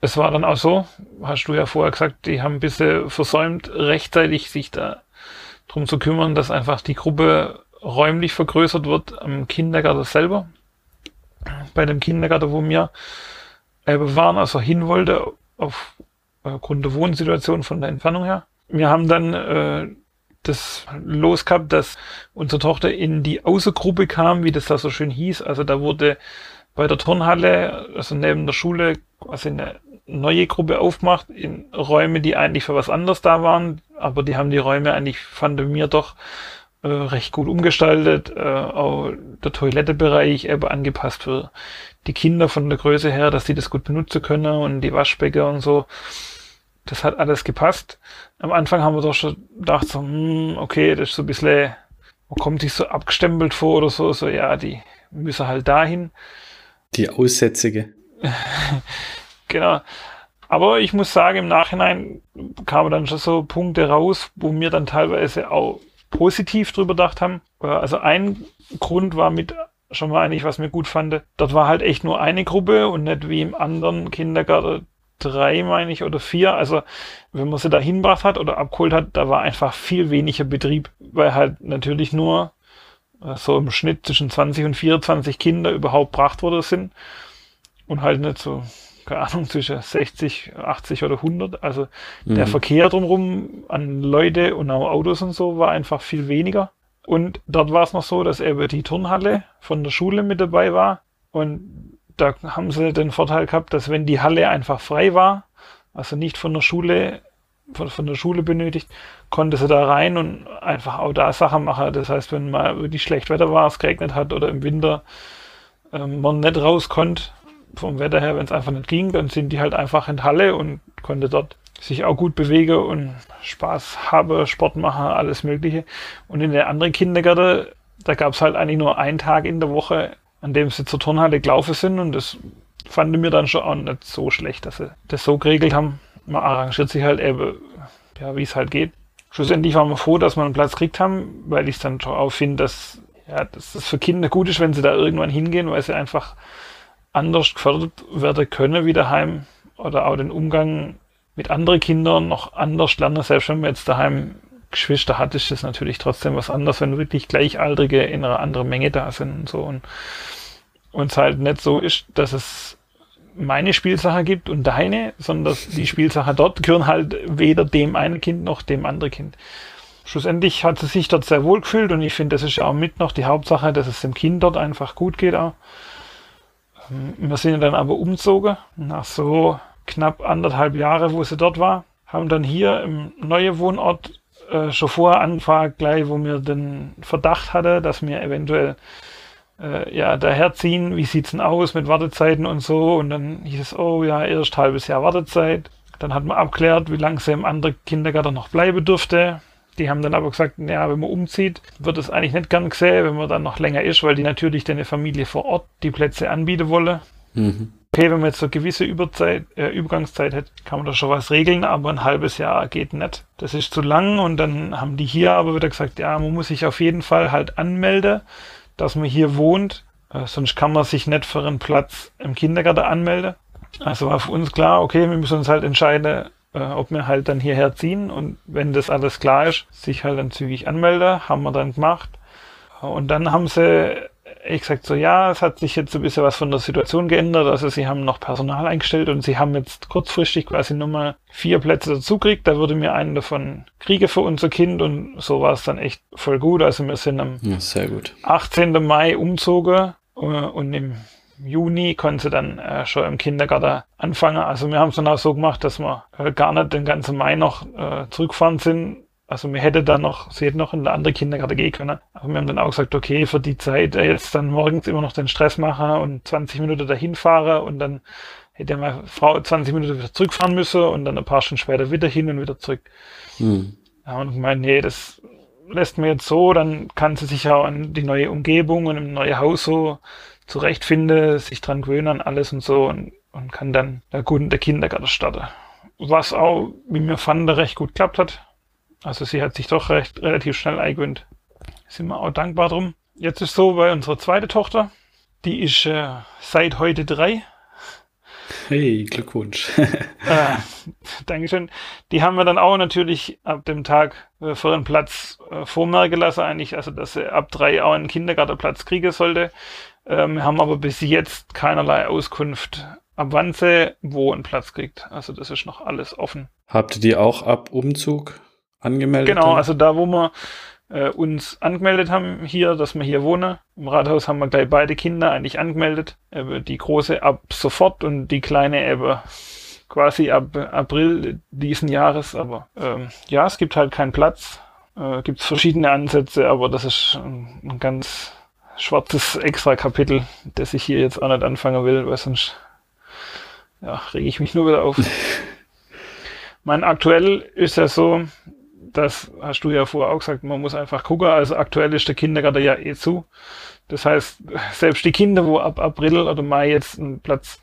Es war dann auch so, hast du ja vorher gesagt, die haben ein bisschen versäumt, rechtzeitig sich da drum zu kümmern, dass einfach die Gruppe räumlich vergrößert wird am Kindergarten selber. Bei dem Kindergarten, wo wir äh, waren, also hin wollte, aufgrund der Wohnsituation von der Entfernung her. Wir haben dann äh, das los gehabt, dass unsere Tochter in die Außergruppe kam, wie das da so schön hieß. Also da wurde bei der Turnhalle, also neben der Schule, quasi eine neue Gruppe aufgemacht in Räume, die eigentlich für was anderes da waren, aber die haben die Räume eigentlich, fanden mir doch äh, recht gut umgestaltet. Äh, auch der Toilettebereich eben angepasst für die Kinder von der Größe her, dass sie das gut benutzen können und die Waschbecken und so. Das hat alles gepasst. Am Anfang haben wir doch schon gedacht, so, hm, okay, das ist so ein bisschen, man kommt sich so abgestempelt vor oder so, so, ja, die müssen halt dahin. Die Aussätzige. genau. Aber ich muss sagen, im Nachhinein kamen dann schon so Punkte raus, wo wir dann teilweise auch positiv drüber gedacht haben. Also ein Grund war mit schon mal eigentlich, was mir gut fand. Dort war halt echt nur eine Gruppe und nicht wie im anderen Kindergarten drei, meine ich, oder vier. Also, wenn man sie da hinbracht hat oder abgeholt hat, da war einfach viel weniger Betrieb, weil halt natürlich nur äh, so im Schnitt zwischen 20 und 24 Kinder überhaupt gebracht worden sind und halt nicht so, keine Ahnung, zwischen 60, 80 oder 100. Also mhm. der Verkehr drumherum an Leute und auch Autos und so war einfach viel weniger. Und dort war es noch so, dass eben die Turnhalle von der Schule mit dabei war. Und da haben sie den Vorteil gehabt, dass wenn die Halle einfach frei war, also nicht von der Schule, von, von der Schule benötigt, konnte sie da rein und einfach auch da Sachen machen. Das heißt, wenn mal wirklich schlecht Wetter war, es geregnet hat oder im Winter ähm, man nicht raus konnte, vom Wetter her, wenn es einfach nicht ging, dann sind die halt einfach in Halle und konnte dort sich auch gut bewege und Spaß habe, Sport mache, alles Mögliche. Und in der anderen Kindergarten, da gab es halt eigentlich nur einen Tag in der Woche, an dem sie zur Turnhalle gelaufen sind und das fand mir dann schon auch nicht so schlecht, dass sie das so geregelt haben. Man arrangiert sich halt eben, ja, wie es halt geht. Schlussendlich waren wir froh, dass wir einen Platz gekriegt haben, weil ich dann schon auch finde, dass, ja, dass das für Kinder gut ist, wenn sie da irgendwann hingehen, weil sie einfach anders gefördert werden können wie daheim oder auch den Umgang mit anderen Kindern noch anders lernen. Selbst wenn man jetzt daheim Geschwister hat, ist das natürlich trotzdem was anderes, wenn wirklich Gleichaltrige in einer anderen Menge da sind und so. Und es halt nicht so ist, dass es meine Spielsache gibt und deine, sondern die Spielsache dort gehören halt weder dem einen Kind noch dem anderen Kind. Schlussendlich hat sie sich dort sehr wohl gefühlt und ich finde, das ist auch mit noch die Hauptsache, dass es dem Kind dort einfach gut geht auch. Wir sind dann aber umzogen nach so knapp anderthalb Jahre, wo sie dort war, haben dann hier im neuen Wohnort äh, schon vorher angefragt, gleich wo mir den Verdacht hatte, dass wir eventuell äh, ja daherziehen, wie sieht's denn aus mit Wartezeiten und so und dann hieß es, oh ja, erst halbes Jahr Wartezeit. Dann hat man abklärt, wie lange sie im anderen Kindergarten noch bleiben dürfte. Die haben dann aber gesagt, ja, wenn man umzieht, wird es eigentlich nicht gern gesehen, wenn man dann noch länger ist, weil die natürlich deine Familie vor Ort die Plätze anbieten wolle. Mhm okay, wenn man jetzt so eine gewisse Überzeit, äh, Übergangszeit hat, kann man da schon was regeln, aber ein halbes Jahr geht nicht. Das ist zu lang und dann haben die hier aber wieder gesagt, ja, man muss sich auf jeden Fall halt anmelden, dass man hier wohnt, äh, sonst kann man sich nicht für einen Platz im Kindergarten anmelden. Also war für uns klar, okay, wir müssen uns halt entscheiden, äh, ob wir halt dann hierher ziehen und wenn das alles klar ist, sich halt dann zügig anmelden, haben wir dann gemacht. Und dann haben sie ich gesagt so, ja, es hat sich jetzt ein bisschen was von der Situation geändert. Also sie haben noch Personal eingestellt und sie haben jetzt kurzfristig quasi nur mal vier Plätze dazu gekriegt. Da würde mir einen davon kriege für unser Kind und so war es dann echt voll gut. Also wir sind am ja, sehr gut. 18. Mai umzogen äh, und im Juni konnten sie dann äh, schon im Kindergarten anfangen. Also wir haben es dann auch so gemacht, dass wir äh, gar nicht den ganzen Mai noch äh, zurückfahren sind, also wir hätte dann noch, sie hätte noch in eine andere Kindergarten gehen können. Aber wir haben dann auch gesagt, okay, für die Zeit äh, jetzt dann morgens immer noch den Stress machen und 20 Minuten dahin fahren und dann hätte meine Frau 20 Minuten wieder zurückfahren müssen und dann ein paar Stunden später wieder hin und wieder zurück. Hm. Ja, und ich meine, nee, das lässt mir jetzt so, dann kann sie sich auch an die neue Umgebung und im neue Haus so zurechtfinden, sich dran gewöhnen an alles und so. Und und kann dann da gut in der Kindergarten starten. Was auch, wie mir fand, recht gut klappt hat. Also sie hat sich doch recht relativ schnell eingewöhnt. Sind wir auch dankbar drum. Jetzt ist so bei unserer zweite Tochter, die ist äh, seit heute drei. Hey, Glückwunsch. äh, Dankeschön. Die haben wir dann auch natürlich ab dem Tag äh, für einen Platz äh, vormerken lassen, eigentlich, also dass sie ab drei auch einen Kindergartenplatz kriegen sollte. Ähm, wir haben aber bis jetzt keinerlei Auskunft, ab wann sie wo einen Platz kriegt. Also das ist noch alles offen. Habt ihr die auch ab Umzug angemeldet? Genau, also da, wo wir äh, uns angemeldet haben hier, dass wir hier wohnen. Im Rathaus haben wir gleich beide Kinder eigentlich angemeldet. Äh, die große ab sofort und die kleine eben quasi ab April diesen Jahres. Aber ähm, ja, es gibt halt keinen Platz. Äh, gibt verschiedene Ansätze, aber das ist ein, ein ganz schwarzes extra Kapitel, das ich hier jetzt auch nicht anfangen will, weil sonst ja, rege ich mich nur wieder auf. mein aktuell ist ja so, das hast du ja vorher auch gesagt, man muss einfach gucken. Also aktuell ist der Kindergarten ja eh zu. Das heißt, selbst die Kinder, wo ab April oder Mai jetzt einen Platz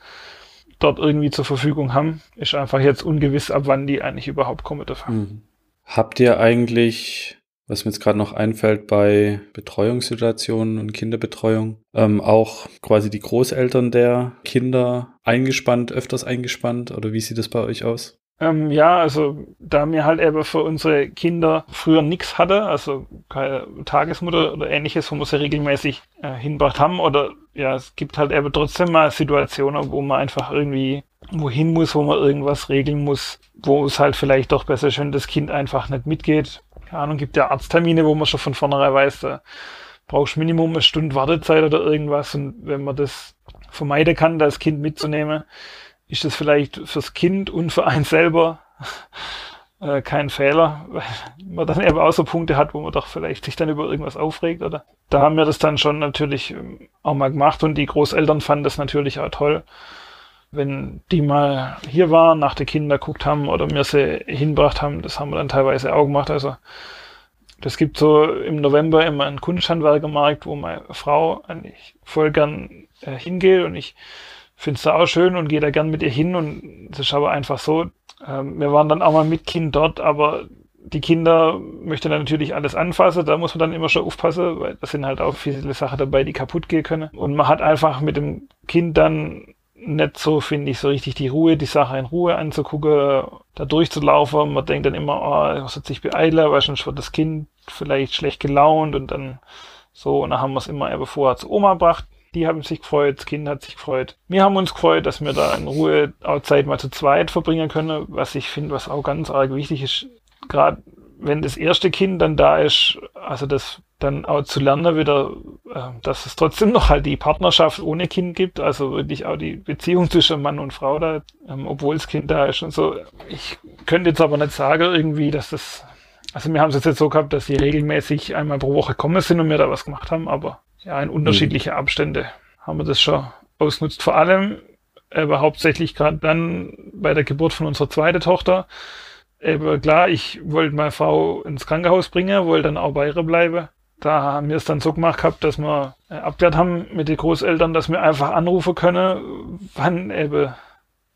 dort irgendwie zur Verfügung haben, ist einfach jetzt ungewiss, ab wann die eigentlich überhaupt kommen dürfen. Mhm. Habt ihr eigentlich, was mir jetzt gerade noch einfällt, bei Betreuungssituationen und Kinderbetreuung, ähm, auch quasi die Großeltern der Kinder eingespannt, öfters eingespannt? Oder wie sieht das bei euch aus? Ähm, ja, also da mir halt eben für unsere Kinder früher nichts hatte, also keine Tagesmutter oder ähnliches, wo wir sie regelmäßig äh, hinbracht haben, oder ja, es gibt halt eben trotzdem mal Situationen, wo man einfach irgendwie wohin muss, wo man irgendwas regeln muss, wo es halt vielleicht doch besser wenn das Kind einfach nicht mitgeht. Keine Ahnung, gibt ja Arzttermine, wo man schon von vornherein weiß, da brauchst Minimum eine Stunde Wartezeit oder irgendwas und wenn man das vermeiden kann, das Kind mitzunehmen, ist das vielleicht fürs Kind und für einen selber äh, kein Fehler, weil man dann eben so Punkte hat, wo man doch vielleicht sich dann über irgendwas aufregt, oder? Da haben wir das dann schon natürlich ähm, auch mal gemacht und die Großeltern fanden das natürlich auch toll, wenn die mal hier waren, nach den Kindern geguckt haben oder mir sie hinbracht haben, das haben wir dann teilweise auch gemacht, also das gibt so im November immer einen Kunsthandwerkermarkt, wo meine Frau eigentlich voll gern äh, hingeht und ich finde es da auch schön und gehe da gern mit ihr hin und es ist aber einfach so, ähm, wir waren dann auch mal mit Kind dort, aber die Kinder möchten dann natürlich alles anfassen, da muss man dann immer schon aufpassen, weil da sind halt auch viele Sachen dabei, die kaputt gehen können. Und man hat einfach mit dem Kind dann nicht so, finde ich, so richtig die Ruhe, die Sache in Ruhe anzugucken, da durchzulaufen. Man denkt dann immer, oh, muss jetzt sich beeilen, weil sonst wird das Kind vielleicht schlecht gelaunt und dann so, und dann haben wir es immer eher vorher zu Oma gebracht die haben sich gefreut, das Kind hat sich gefreut. Wir haben uns gefreut, dass wir da in Ruhe auch Zeit mal zu zweit verbringen können, was ich finde, was auch ganz arg wichtig ist. Gerade wenn das erste Kind dann da ist, also das dann auch zu lernen wieder, äh, dass es trotzdem noch halt die Partnerschaft ohne Kind gibt, also wirklich auch die Beziehung zwischen Mann und Frau da, ähm, obwohl das Kind da ist und so. Ich könnte jetzt aber nicht sagen irgendwie, dass das, also wir haben es jetzt so gehabt, dass sie regelmäßig einmal pro Woche kommen sind und wir da was gemacht haben, aber ja, in unterschiedliche mhm. Abstände haben wir das schon ausgenutzt. Vor allem, aber hauptsächlich gerade dann bei der Geburt von unserer zweiten Tochter. Aber klar, ich wollte meine Frau ins Krankenhaus bringen, wollte dann auch bei ihr bleiben. Da haben wir es dann so gemacht gehabt, dass wir äh, abgeklärt haben mit den Großeltern, dass wir einfach anrufen können, wann eben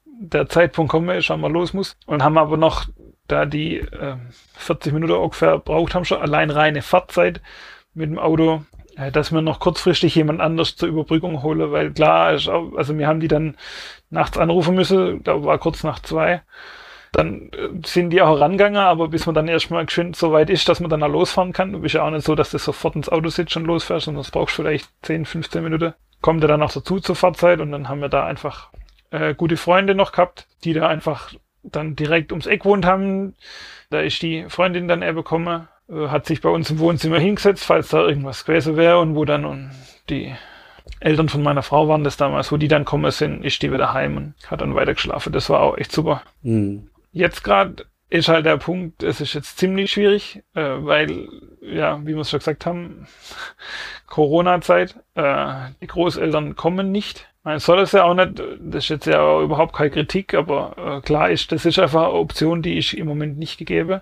der Zeitpunkt kommen ist, wann man los muss. Und haben aber noch, da die äh, 40 Minuten ungefähr braucht haben, schon allein reine Fahrzeit mit dem Auto äh, dass wir noch kurzfristig jemand anders zur Überbrückung holen, weil klar, also wir haben die dann nachts anrufen müssen, da war kurz nach zwei. Dann äh, sind die auch rangegangen, aber bis man dann erstmal geschwind so weit ist, dass man dann auch losfahren kann. Du bist ja auch nicht so, dass du sofort ins Auto sitzt und losfährst, sondern das brauchst vielleicht 10, 15 Minuten. Kommt er dann auch dazu zur Fahrzeit und dann haben wir da einfach äh, gute Freunde noch gehabt, die da einfach dann direkt ums Eck wohnt haben. Da ist die Freundin dann eher bekommen äh, hat sich bei uns im Wohnzimmer hingesetzt, falls da irgendwas gewesen wäre und wo dann und die Eltern von meiner Frau waren das damals, wo die dann kommen sind, ich stehe wieder heim und hat dann weiter geschlafen. Das war auch echt super. Mhm. Jetzt gerade ist halt der Punkt, es ist jetzt ziemlich schwierig, äh, weil, ja, wie wir es schon gesagt haben, Corona-Zeit, äh, die Großeltern kommen nicht. Man soll es ja auch nicht, das ist jetzt ja überhaupt keine Kritik, aber äh, klar ist, das ist einfach eine Option, die ich im Moment nicht gegeben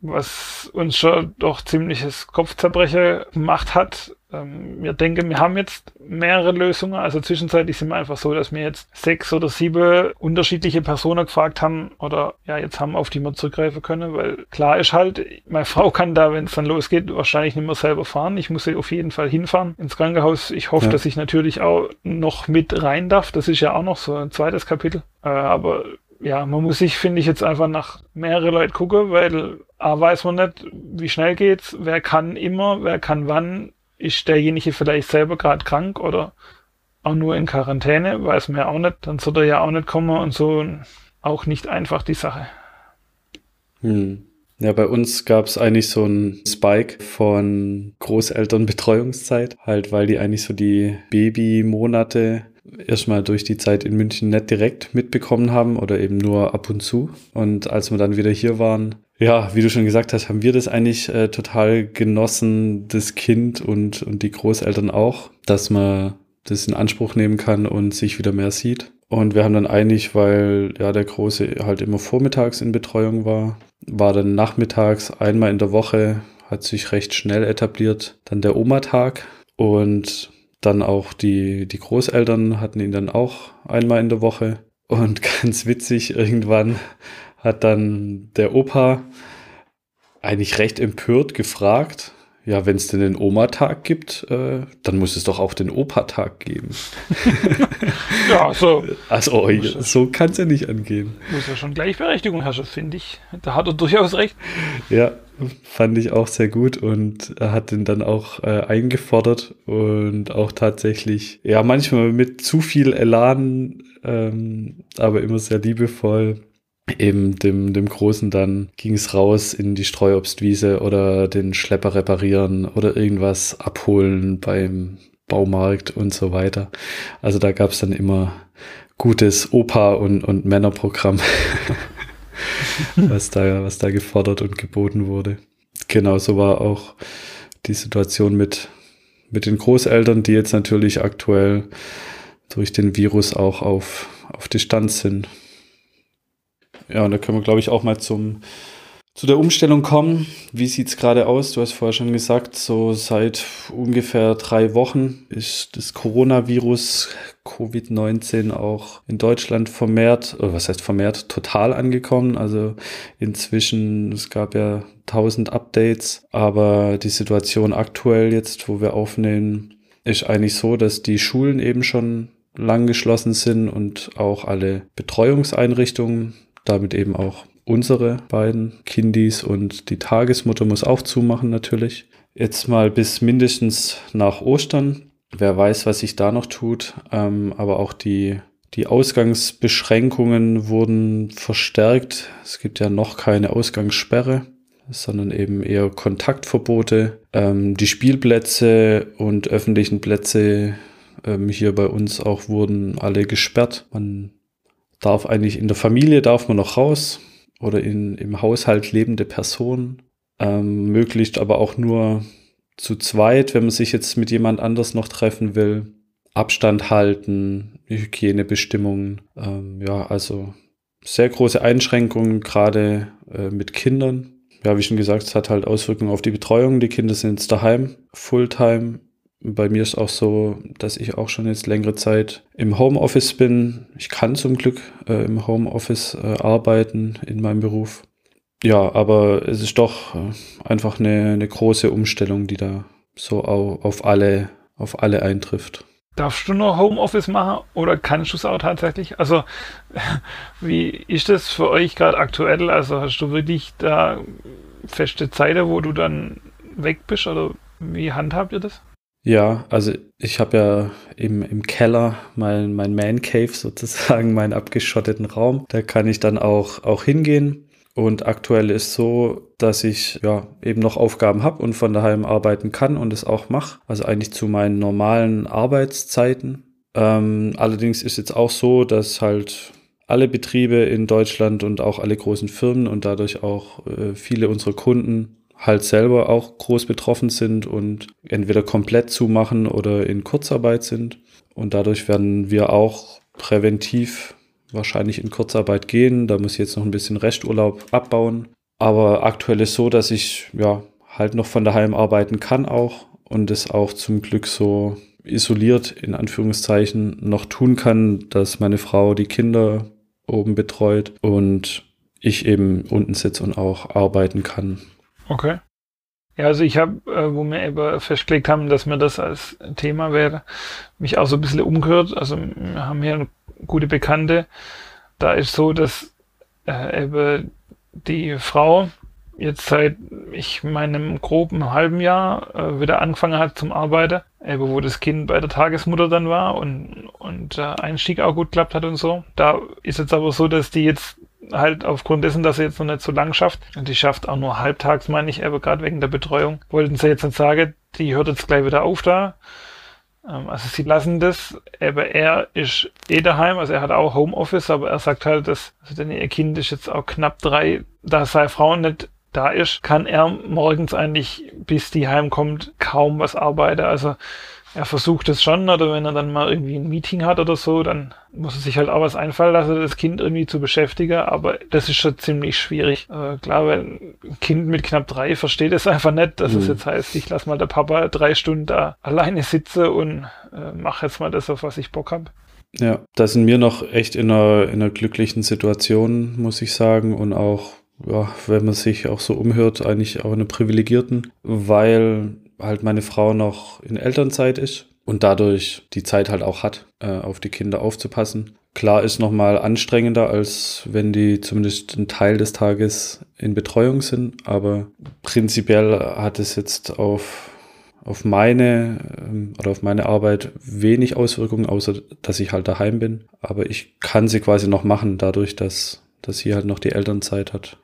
was uns schon doch ziemliches Kopfzerbrecher gemacht hat. Ähm, wir denken, wir haben jetzt mehrere Lösungen. Also zwischenzeitlich sind wir einfach so, dass wir jetzt sechs oder sieben unterschiedliche Personen gefragt haben oder ja, jetzt haben, auf die wir zurückgreifen können, weil klar ist halt, meine Frau kann da, wenn es dann losgeht, wahrscheinlich nicht mehr selber fahren. Ich muss sie auf jeden Fall hinfahren ins Krankenhaus. Ich hoffe, ja. dass ich natürlich auch noch mit rein darf. Das ist ja auch noch so ein zweites Kapitel. Äh, aber ja, man muss sich, finde ich, jetzt einfach nach mehrere Leute gucken, weil A weiß man nicht, wie schnell geht's, wer kann immer, wer kann wann, ist derjenige vielleicht selber gerade krank oder auch nur in Quarantäne, weiß man ja auch nicht, dann soll er ja auch nicht kommen und so auch nicht einfach die Sache. Hm. Ja, bei uns gab es eigentlich so einen Spike von Großelternbetreuungszeit, halt weil die eigentlich so die Babymonate erstmal durch die Zeit in München nicht direkt mitbekommen haben oder eben nur ab und zu. Und als wir dann wieder hier waren, ja, wie du schon gesagt hast, haben wir das eigentlich äh, total genossen, das Kind und, und die Großeltern auch, dass man das in Anspruch nehmen kann und sich wieder mehr sieht. Und wir haben dann eigentlich, weil ja der Große halt immer vormittags in Betreuung war, war dann nachmittags einmal in der Woche, hat sich recht schnell etabliert, dann der Oma-Tag und dann auch die, die Großeltern hatten ihn dann auch einmal in der Woche. Und ganz witzig, irgendwann hat dann der Opa eigentlich recht empört gefragt, ja, wenn es denn den Oma-Tag gibt, äh, dann muss es doch auch den Opa-Tag geben. ja, so. Also, so kann es ja nicht angehen. Muss ja schon Gleichberechtigung herrschen, finde ich. Da hat er durchaus recht. Ja, fand ich auch sehr gut und er hat den dann auch äh, eingefordert und auch tatsächlich, ja, manchmal mit zu viel Elan, ähm, aber immer sehr liebevoll eben dem, dem Großen dann ging es raus in die Streuobstwiese oder den Schlepper reparieren oder irgendwas abholen beim Baumarkt und so weiter. Also da gab es dann immer gutes Opa- und, und Männerprogramm, was, da, was da gefordert und geboten wurde. Genauso war auch die Situation mit, mit den Großeltern, die jetzt natürlich aktuell durch den Virus auch auf, auf Distanz sind. Ja, und da können wir, glaube ich, auch mal zum, zu der Umstellung kommen. Wie sieht es gerade aus? Du hast vorher schon gesagt, so seit ungefähr drei Wochen ist das Coronavirus Covid-19 auch in Deutschland vermehrt, oder was heißt vermehrt, total angekommen. Also inzwischen, es gab ja tausend Updates, aber die Situation aktuell jetzt, wo wir aufnehmen, ist eigentlich so, dass die Schulen eben schon lang geschlossen sind und auch alle Betreuungseinrichtungen damit eben auch unsere beiden Kindis und die Tagesmutter muss auch zumachen natürlich. Jetzt mal bis mindestens nach Ostern. Wer weiß, was sich da noch tut. Ähm, aber auch die, die Ausgangsbeschränkungen wurden verstärkt. Es gibt ja noch keine Ausgangssperre, sondern eben eher Kontaktverbote. Ähm, die Spielplätze und öffentlichen Plätze ähm, hier bei uns auch wurden alle gesperrt. Man darf eigentlich in der Familie darf man noch raus oder in, im Haushalt lebende Personen. Ähm, möglichst aber auch nur zu zweit, wenn man sich jetzt mit jemand anders noch treffen will. Abstand halten, Hygienebestimmungen. Ähm, ja, also sehr große Einschränkungen, gerade äh, mit Kindern. Ja, wie schon gesagt, es hat halt Auswirkungen auf die Betreuung. Die Kinder sind jetzt daheim, Fulltime bei mir ist auch so, dass ich auch schon jetzt längere Zeit im Homeoffice bin. Ich kann zum Glück äh, im Homeoffice äh, arbeiten in meinem Beruf. Ja, aber es ist doch äh, einfach eine, eine große Umstellung, die da so au auf alle, auf alle eintrifft. Darfst du noch Homeoffice machen oder kannst du es auch tatsächlich? Also, wie ist das für euch gerade aktuell? Also, hast du wirklich da feste Zeiten, wo du dann weg bist oder wie handhabt ihr das? Ja, also ich habe ja im, im Keller mein, mein Man Cave sozusagen, meinen abgeschotteten Raum. Da kann ich dann auch, auch hingehen. Und aktuell ist so, dass ich ja eben noch Aufgaben habe und von daheim arbeiten kann und es auch mache. Also eigentlich zu meinen normalen Arbeitszeiten. Ähm, allerdings ist jetzt auch so, dass halt alle Betriebe in Deutschland und auch alle großen Firmen und dadurch auch äh, viele unserer Kunden halt selber auch groß betroffen sind und entweder komplett zumachen oder in Kurzarbeit sind. Und dadurch werden wir auch präventiv wahrscheinlich in Kurzarbeit gehen. Da muss ich jetzt noch ein bisschen Resturlaub abbauen. Aber aktuell ist so, dass ich ja halt noch von daheim arbeiten kann auch und es auch zum Glück so isoliert in Anführungszeichen noch tun kann, dass meine Frau die Kinder oben betreut und ich eben unten sitze und auch arbeiten kann. Okay. Ja, also ich habe, äh, wo wir eben festgelegt haben, dass mir das als Thema wäre, mich auch so ein bisschen umgehört. Also wir haben hier eine gute Bekannte. Da ist so, dass äh, eben die Frau jetzt seit ich meinem groben halben Jahr äh, wieder angefangen hat zum Arbeiten, eben wo das Kind bei der Tagesmutter dann war und, und der Einstieg auch gut klappt hat und so. Da ist jetzt aber so, dass die jetzt halt aufgrund dessen, dass sie jetzt noch nicht so lang schafft, und die schafft auch nur halbtags, meine ich, aber gerade wegen der Betreuung, wollten sie jetzt nicht sagen, die hört jetzt gleich wieder auf da. Ähm, also sie lassen das, aber er ist eh daheim, also er hat auch Homeoffice, aber er sagt halt, dass, also denn ihr Kind ist jetzt auch knapp drei, da seine Frau nicht da ist, kann er morgens eigentlich, bis die heimkommt, kaum was arbeiten. Also er versucht es schon, oder wenn er dann mal irgendwie ein Meeting hat oder so, dann muss er sich halt auch was einfallen lassen, das Kind irgendwie zu beschäftigen, aber das ist schon ziemlich schwierig. Äh, klar, weil ein Kind mit knapp drei versteht es einfach nicht, dass mhm. es jetzt heißt, ich lass mal der Papa drei Stunden da alleine sitzen und äh, mach jetzt mal das, auf was ich Bock hab. Ja, da sind wir noch echt in einer, in einer glücklichen Situation, muss ich sagen, und auch ja, wenn man sich auch so umhört, eigentlich auch in einer privilegierten, weil halt meine Frau noch in Elternzeit ist und dadurch die Zeit halt auch hat, äh, auf die Kinder aufzupassen. Klar ist nochmal anstrengender, als wenn die zumindest einen Teil des Tages in Betreuung sind, aber prinzipiell hat es jetzt auf, auf meine ähm, oder auf meine Arbeit wenig Auswirkungen, außer dass ich halt daheim bin. Aber ich kann sie quasi noch machen, dadurch, dass, dass sie halt noch die Elternzeit hat.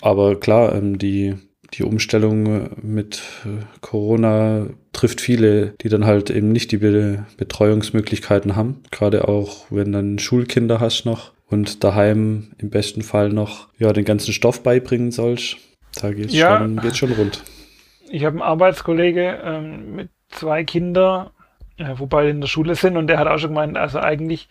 Aber klar, ähm, die, die Umstellung mit äh, Corona trifft viele, die dann halt eben nicht die Be Betreuungsmöglichkeiten haben. Gerade auch, wenn dann Schulkinder hast noch und daheim im besten Fall noch ja, den ganzen Stoff beibringen sollst. Da geht es ja, schon, geht's schon rund. Ich habe einen Arbeitskollege ähm, mit zwei Kindern, äh, wobei in der Schule sind, und der hat auch schon gemeint, also eigentlich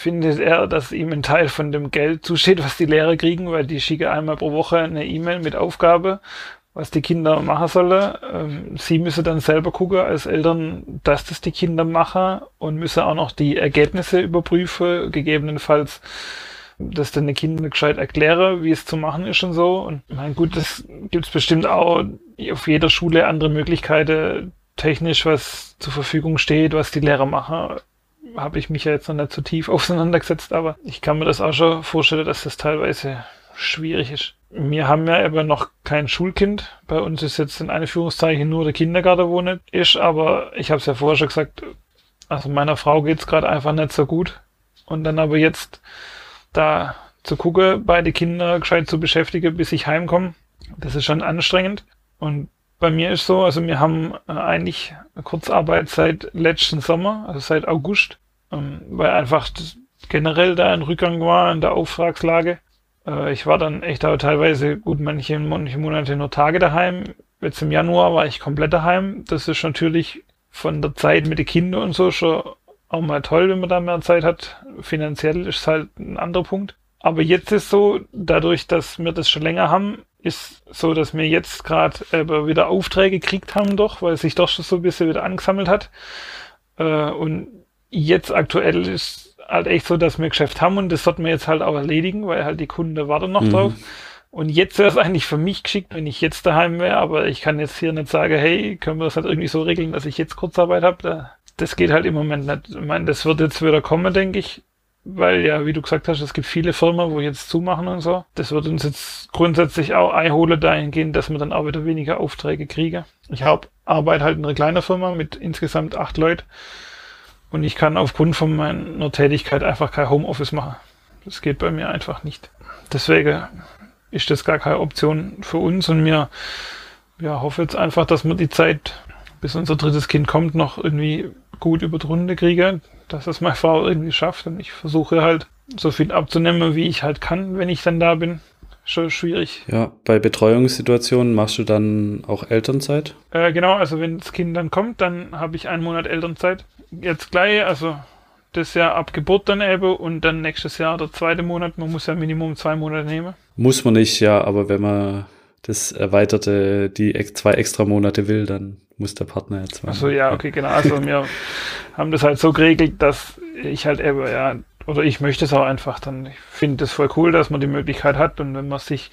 findet er, dass ihm ein Teil von dem Geld zusteht, was die Lehrer kriegen, weil die schicken einmal pro Woche eine E-Mail mit Aufgabe, was die Kinder machen sollen. Ähm, sie müssen dann selber gucken als Eltern, dass das die Kinder machen und müssen auch noch die Ergebnisse überprüfen, gegebenenfalls das dann den Kindern gescheit erkläre, wie es zu machen ist und so. Und mein gut, das gibt's bestimmt auch auf jeder Schule andere Möglichkeiten, technisch was zur Verfügung steht, was die Lehrer machen habe ich mich ja jetzt noch nicht so tief auseinandergesetzt, aber ich kann mir das auch schon vorstellen, dass das teilweise schwierig ist. Wir haben ja aber noch kein Schulkind. Bei uns ist jetzt in Anführungszeichen nur der Kindergarten, wo nicht ist, aber ich habe es ja vorher schon gesagt, also meiner Frau geht's gerade einfach nicht so gut. Und dann aber jetzt da zu gucken, beide Kinder gescheit zu beschäftigen, bis ich heimkomme, das ist schon anstrengend. Und bei mir ist so, also wir haben äh, eigentlich Kurzarbeit seit letzten Sommer, also seit August, ähm, weil einfach generell da ein Rückgang war in der Auftragslage. Äh, ich war dann echt auch teilweise gut manche, manche Monate nur Tage daheim. Jetzt im Januar war ich komplett daheim. Das ist natürlich von der Zeit mit den Kindern und so schon auch mal toll, wenn man da mehr Zeit hat. Finanziell ist es halt ein anderer Punkt. Aber jetzt ist so, dadurch, dass wir das schon länger haben, ist so, dass wir jetzt gerade äh, wieder Aufträge gekriegt haben, doch, weil sich doch schon so ein bisschen wieder angesammelt hat. Äh, und jetzt aktuell ist halt echt so, dass wir Geschäft haben und das sollten wir jetzt halt auch erledigen, weil halt die Kunden warten noch mhm. drauf. Und jetzt wäre es eigentlich für mich geschickt, wenn ich jetzt daheim wäre, aber ich kann jetzt hier nicht sagen, hey, können wir das halt irgendwie so regeln, dass ich jetzt Kurzarbeit habe. Das geht halt im Moment nicht. Ich meine, das wird jetzt wieder kommen, denke ich weil ja, wie du gesagt hast, es gibt viele Firmen, wo jetzt zumachen und so. Das wird uns jetzt grundsätzlich auch einholen dahingehend, dass wir dann auch wieder weniger Aufträge kriegen. Ich habe arbeite halt in einer kleinen Firma mit insgesamt acht Leuten und ich kann aufgrund von meiner Tätigkeit einfach kein Homeoffice machen. Das geht bei mir einfach nicht. Deswegen ist das gar keine Option für uns und mir ja, hoffe jetzt einfach, dass wir die Zeit, bis unser drittes Kind kommt, noch irgendwie gut über die Runde kriegen dass es meine Frau irgendwie schafft. Und ich versuche halt so viel abzunehmen, wie ich halt kann, wenn ich dann da bin. Schon schwierig. Ja, bei Betreuungssituationen machst du dann auch Elternzeit? Äh, genau, also wenn das Kind dann kommt, dann habe ich einen Monat Elternzeit. Jetzt gleich, also das Jahr ab Geburt dann eben und dann nächstes Jahr der zweite Monat. Man muss ja Minimum zwei Monate nehmen. Muss man nicht, ja, aber wenn man das erweiterte, die zwei extra Monate will, dann muss der Partner jetzt machen. Achso, ja, okay, genau. Also wir haben das halt so geregelt, dass ich halt eben, ja, oder ich möchte es auch einfach dann. Ich finde es voll cool, dass man die Möglichkeit hat und wenn man sich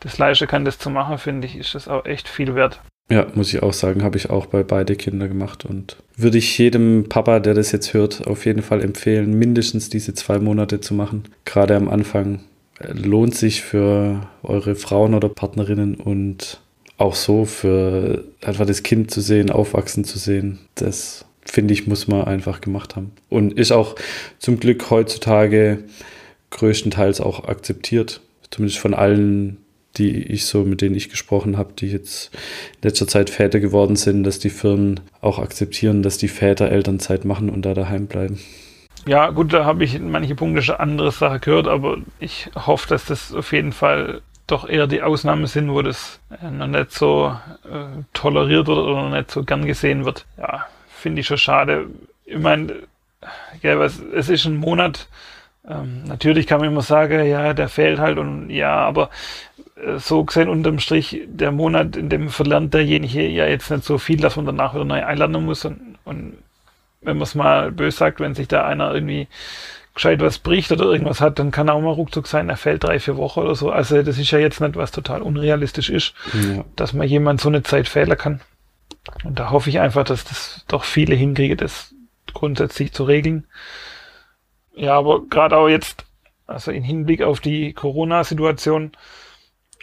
das leisten kann, das zu machen, finde ich, ist das auch echt viel wert. Ja, muss ich auch sagen, habe ich auch bei beide Kinder gemacht und würde ich jedem Papa, der das jetzt hört, auf jeden Fall empfehlen, mindestens diese zwei Monate zu machen. Gerade am Anfang lohnt sich für eure Frauen oder Partnerinnen und auch so für einfach das Kind zu sehen, aufwachsen zu sehen. Das finde ich, muss man einfach gemacht haben. Und ist auch zum Glück heutzutage größtenteils auch akzeptiert. Zumindest von allen, die ich so, mit denen ich gesprochen habe, die jetzt in letzter Zeit Väter geworden sind, dass die Firmen auch akzeptieren, dass die Väter Elternzeit machen und da daheim bleiben. Ja, gut, da habe ich manche Punkte schon andere Sachen gehört, aber ich hoffe, dass das auf jeden Fall doch eher die Ausnahme sind, wo das äh, noch nicht so äh, toleriert wird oder noch nicht so gern gesehen wird. Ja, finde ich schon schade. Ich meine, ja, es ist ein Monat. Ähm, natürlich kann man immer sagen, ja, der fehlt halt und ja, aber äh, so gesehen unterm Strich, der Monat, in dem verlernt derjenige ja jetzt nicht so viel, dass man danach wieder neu einladen muss und, und wenn man es mal böse sagt, wenn sich da einer irgendwie gescheit was bricht oder irgendwas hat, dann kann auch mal ruckzuck sein, er fällt drei, vier Wochen oder so. Also das ist ja jetzt nicht, was total unrealistisch ist, ja. dass man jemand so eine Zeit fehlen kann. Und da hoffe ich einfach, dass das doch viele hinkriegen, das grundsätzlich zu regeln. Ja, aber gerade auch jetzt, also in Hinblick auf die Corona-Situation,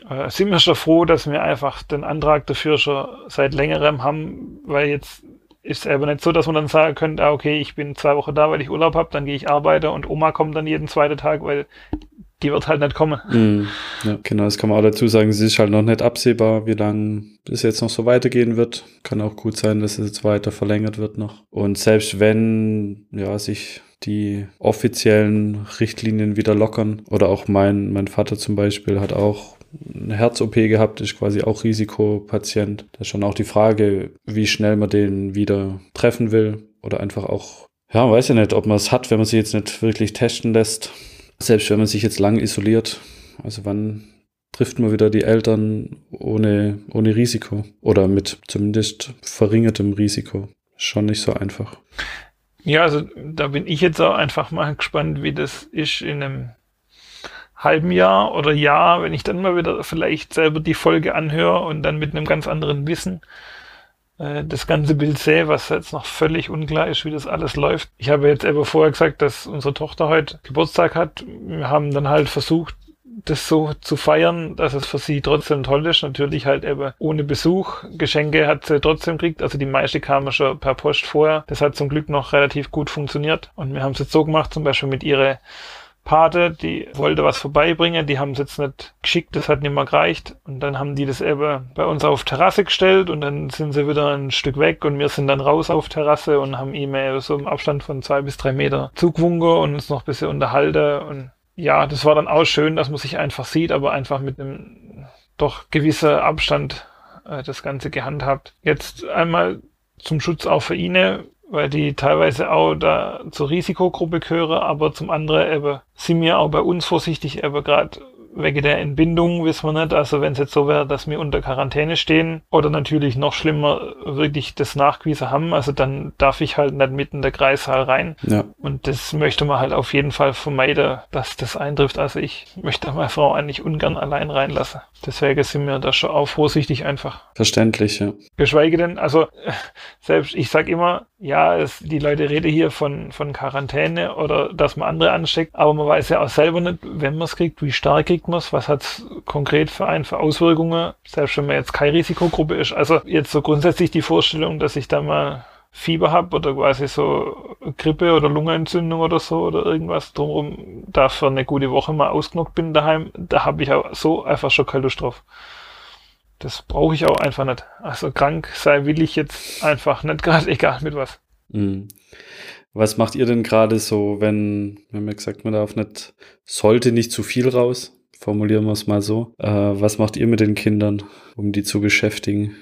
äh, sind wir schon froh, dass wir einfach den Antrag dafür schon seit längerem haben, weil jetzt ist aber nicht so, dass man dann sagen könnte, ah, okay, ich bin zwei Wochen da, weil ich Urlaub habe, dann gehe ich arbeiten und Oma kommt dann jeden zweiten Tag, weil die wird halt nicht kommen. Mm, ja, genau, das kann man auch dazu sagen. Es ist halt noch nicht absehbar, wie lange es jetzt noch so weitergehen wird. Kann auch gut sein, dass es jetzt weiter verlängert wird noch. Und selbst wenn ja, sich die offiziellen Richtlinien wieder lockern oder auch mein, mein Vater zum Beispiel hat auch eine Herz-OP gehabt, ist quasi auch Risikopatient. Da ist schon auch die Frage, wie schnell man den wieder treffen will oder einfach auch, ja, weiß ja nicht, ob man es hat, wenn man sich jetzt nicht wirklich testen lässt. Selbst wenn man sich jetzt lang isoliert. Also wann trifft man wieder die Eltern ohne, ohne Risiko oder mit zumindest verringertem Risiko? Schon nicht so einfach. Ja, also da bin ich jetzt auch einfach mal gespannt, wie das ist in einem halben Jahr oder Jahr, wenn ich dann mal wieder vielleicht selber die Folge anhöre und dann mit einem ganz anderen Wissen äh, das ganze Bild sehe, was jetzt noch völlig unklar ist, wie das alles läuft. Ich habe jetzt eben vorher gesagt, dass unsere Tochter heute Geburtstag hat. Wir haben dann halt versucht, das so zu feiern, dass es für sie trotzdem toll ist. Natürlich halt eben ohne Besuch. Geschenke hat sie trotzdem gekriegt. Also die meiste kamen schon per Post vorher. Das hat zum Glück noch relativ gut funktioniert. Und wir haben es jetzt so gemacht, zum Beispiel mit ihrer Pate, die wollte was vorbeibringen, die haben es jetzt nicht geschickt, das hat nicht mehr gereicht. Und dann haben die das eben bei uns auf Terrasse gestellt und dann sind sie wieder ein Stück weg und wir sind dann raus auf Terrasse und haben ihm so im Abstand von zwei bis drei Meter zugewunken und uns noch ein bisschen unterhalten. Und ja, das war dann auch schön, dass man sich einfach sieht, aber einfach mit einem doch gewisser Abstand äh, das Ganze gehandhabt. Jetzt einmal zum Schutz auch für ihn weil die teilweise auch da zur Risikogruppe gehören, aber zum anderen eben sind wir auch bei uns vorsichtig, eben gerade wegen der Entbindung wissen wir nicht. Also wenn es jetzt so wäre, dass wir unter Quarantäne stehen oder natürlich noch schlimmer wirklich das Nachgewiesen haben, also dann darf ich halt nicht mitten in der Kreissaal rein. Ja. Und das möchte man halt auf jeden Fall vermeiden, dass das eintrifft. Also ich möchte meine Frau eigentlich ungern allein reinlassen. Deswegen sind wir da schon auch vorsichtig einfach. Verständlich, ja. Geschweige denn, also selbst ich sag immer, ja, es, die Leute reden hier von, von Quarantäne oder dass man andere ansteckt, aber man weiß ja auch selber nicht, wenn man es kriegt, wie stark kriegt man es, was hat es konkret für einen für Auswirkungen, selbst wenn man jetzt keine Risikogruppe ist. Also jetzt so grundsätzlich die Vorstellung, dass ich da mal Fieber habe oder quasi so Grippe oder Lungenentzündung oder so oder irgendwas drumherum, da für eine gute Woche mal ausgenockt bin daheim, da habe ich auch so einfach schon keine Lust drauf. Das brauche ich auch einfach nicht. Also krank sei will ich jetzt einfach nicht gerade, egal mit was. Mhm. Was macht ihr denn gerade so, wenn, wenn man gesagt, man darf nicht, sollte nicht zu viel raus? Formulieren wir es mal so. Äh, was macht ihr mit den Kindern, um die zu beschäftigen?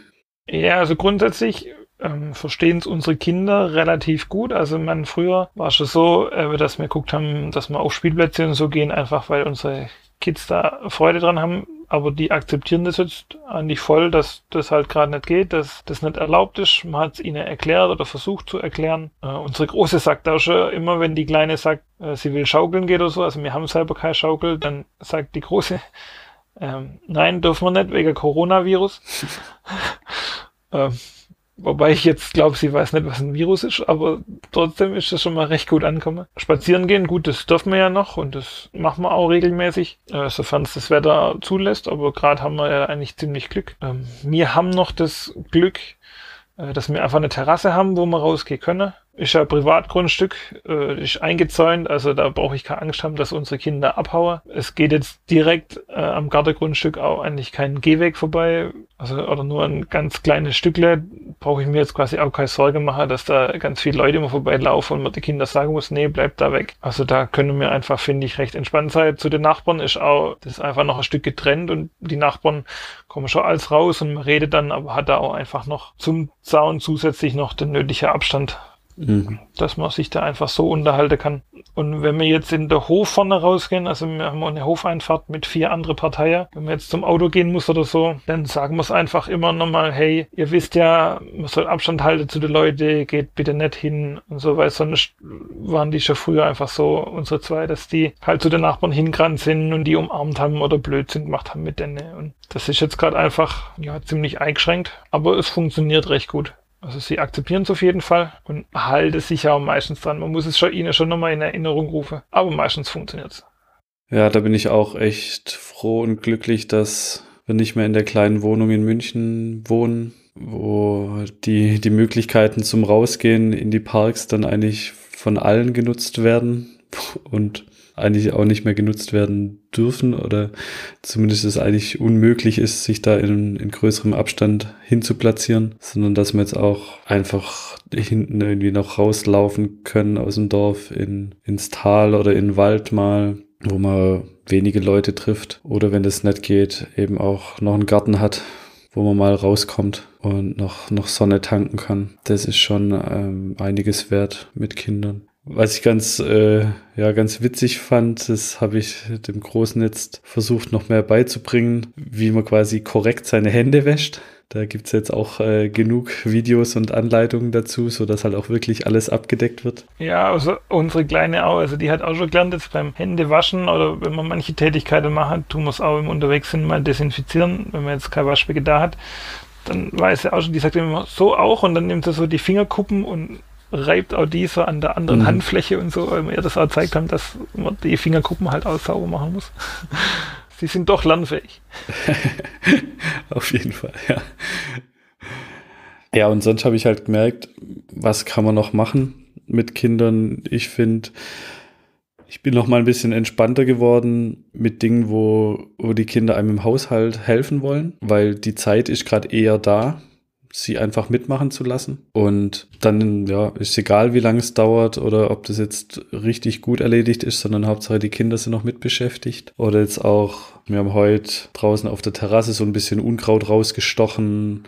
Ja, also grundsätzlich ähm, verstehen es unsere Kinder relativ gut. Also man früher war es schon so, äh, dass wir geguckt haben, dass wir auf Spielplätze und so gehen, einfach weil unsere Kids da Freude dran haben, aber die akzeptieren das jetzt eigentlich voll, dass das halt gerade nicht geht, dass das nicht erlaubt ist. Man hat es ihnen erklärt oder versucht zu erklären. Äh, unsere Große sagt auch schon immer, wenn die Kleine sagt, äh, sie will schaukeln geht oder so, also wir haben selber keine Schaukel, dann sagt die Große, ähm, nein, dürfen wir nicht wegen Coronavirus. ähm, Wobei ich jetzt glaube, sie weiß nicht, was ein Virus ist, aber trotzdem ist das schon mal recht gut angekommen. Spazieren gehen, gut, das dürfen wir ja noch und das machen wir auch regelmäßig, äh, sofern es das Wetter zulässt, aber gerade haben wir ja eigentlich ziemlich Glück. Ähm, wir haben noch das Glück, äh, dass wir einfach eine Terrasse haben, wo wir rausgehen können ist ja Privatgrundstück, äh, ist eingezäunt, also da brauche ich keine Angst haben, dass unsere Kinder abhauen. Es geht jetzt direkt äh, am Gartengrundstück auch eigentlich kein Gehweg vorbei, also oder nur ein ganz kleines Stückle. Brauche ich mir jetzt quasi auch keine Sorge machen, dass da ganz viele Leute immer vorbeilaufen und man die Kinder sagen muss, nee, bleibt da weg. Also da können wir einfach, finde ich, recht entspannt sein. Zu den Nachbarn ist auch, das ist einfach noch ein Stück getrennt und die Nachbarn kommen schon alles raus und man redet dann, aber hat da auch einfach noch zum Zaun zusätzlich noch den nötigen Abstand Mhm. Dass man sich da einfach so unterhalten kann. Und wenn wir jetzt in der Hof vorne rausgehen, also wir haben eine Hofeinfahrt mit vier andere Parteien, wenn man jetzt zum Auto gehen muss oder so, dann sagen wir es einfach immer nochmal, hey, ihr wisst ja, man soll Abstand halten zu den Leuten, geht bitte nicht hin und so, weil sonst waren die schon früher einfach so, unsere zwei, dass die halt zu den Nachbarn hingerannt sind und die umarmt haben oder Blödsinn gemacht haben mit denen. Und das ist jetzt gerade einfach, ja, ziemlich eingeschränkt, aber es funktioniert recht gut. Also sie akzeptieren es auf jeden Fall und halten sich ja auch meistens dran. Man muss es schon ihnen schon nochmal in Erinnerung rufen, aber meistens funktioniert es. Ja, da bin ich auch echt froh und glücklich, dass wir nicht mehr in der kleinen Wohnung in München wohnen, wo die, die Möglichkeiten zum Rausgehen in die Parks dann eigentlich von allen genutzt werden und eigentlich auch nicht mehr genutzt werden dürfen oder zumindest es eigentlich unmöglich ist, sich da in, in größerem Abstand hinzuplatzieren, sondern dass wir jetzt auch einfach hinten irgendwie noch rauslaufen können aus dem Dorf in, ins Tal oder in den Wald mal, wo man wenige Leute trifft oder wenn das nicht geht, eben auch noch einen Garten hat, wo man mal rauskommt und noch, noch Sonne tanken kann. Das ist schon ähm, einiges wert mit Kindern. Was ich ganz, äh, ja, ganz witzig fand, das habe ich dem Großen jetzt versucht noch mehr beizubringen, wie man quasi korrekt seine Hände wäscht. Da gibt's jetzt auch äh, genug Videos und Anleitungen dazu, so dass halt auch wirklich alles abgedeckt wird. Ja, also unsere Kleine auch, also die hat auch schon gelernt, jetzt beim Händewaschen oder wenn man manche Tätigkeiten macht, tun wir es auch im Unterwegs mal desinfizieren, wenn man jetzt kein Waschbecken da hat. Dann weiß sie auch schon, die sagt immer so auch und dann nimmt sie so die Fingerkuppen und reibt auch die so an der anderen mhm. Handfläche und so, weil wir das auch gezeigt haben, dass man die Fingerkuppen halt auch sauber machen muss. Sie sind doch lernfähig. Auf jeden Fall, ja. Ja, und sonst habe ich halt gemerkt, was kann man noch machen mit Kindern? Ich finde, ich bin noch mal ein bisschen entspannter geworden mit Dingen, wo, wo die Kinder einem im Haushalt helfen wollen, weil die Zeit ist gerade eher da sie einfach mitmachen zu lassen. Und dann, ja, ist egal, wie lange es dauert oder ob das jetzt richtig gut erledigt ist, sondern Hauptsache die Kinder sind noch mitbeschäftigt. Oder jetzt auch, wir haben heute draußen auf der Terrasse so ein bisschen Unkraut rausgestochen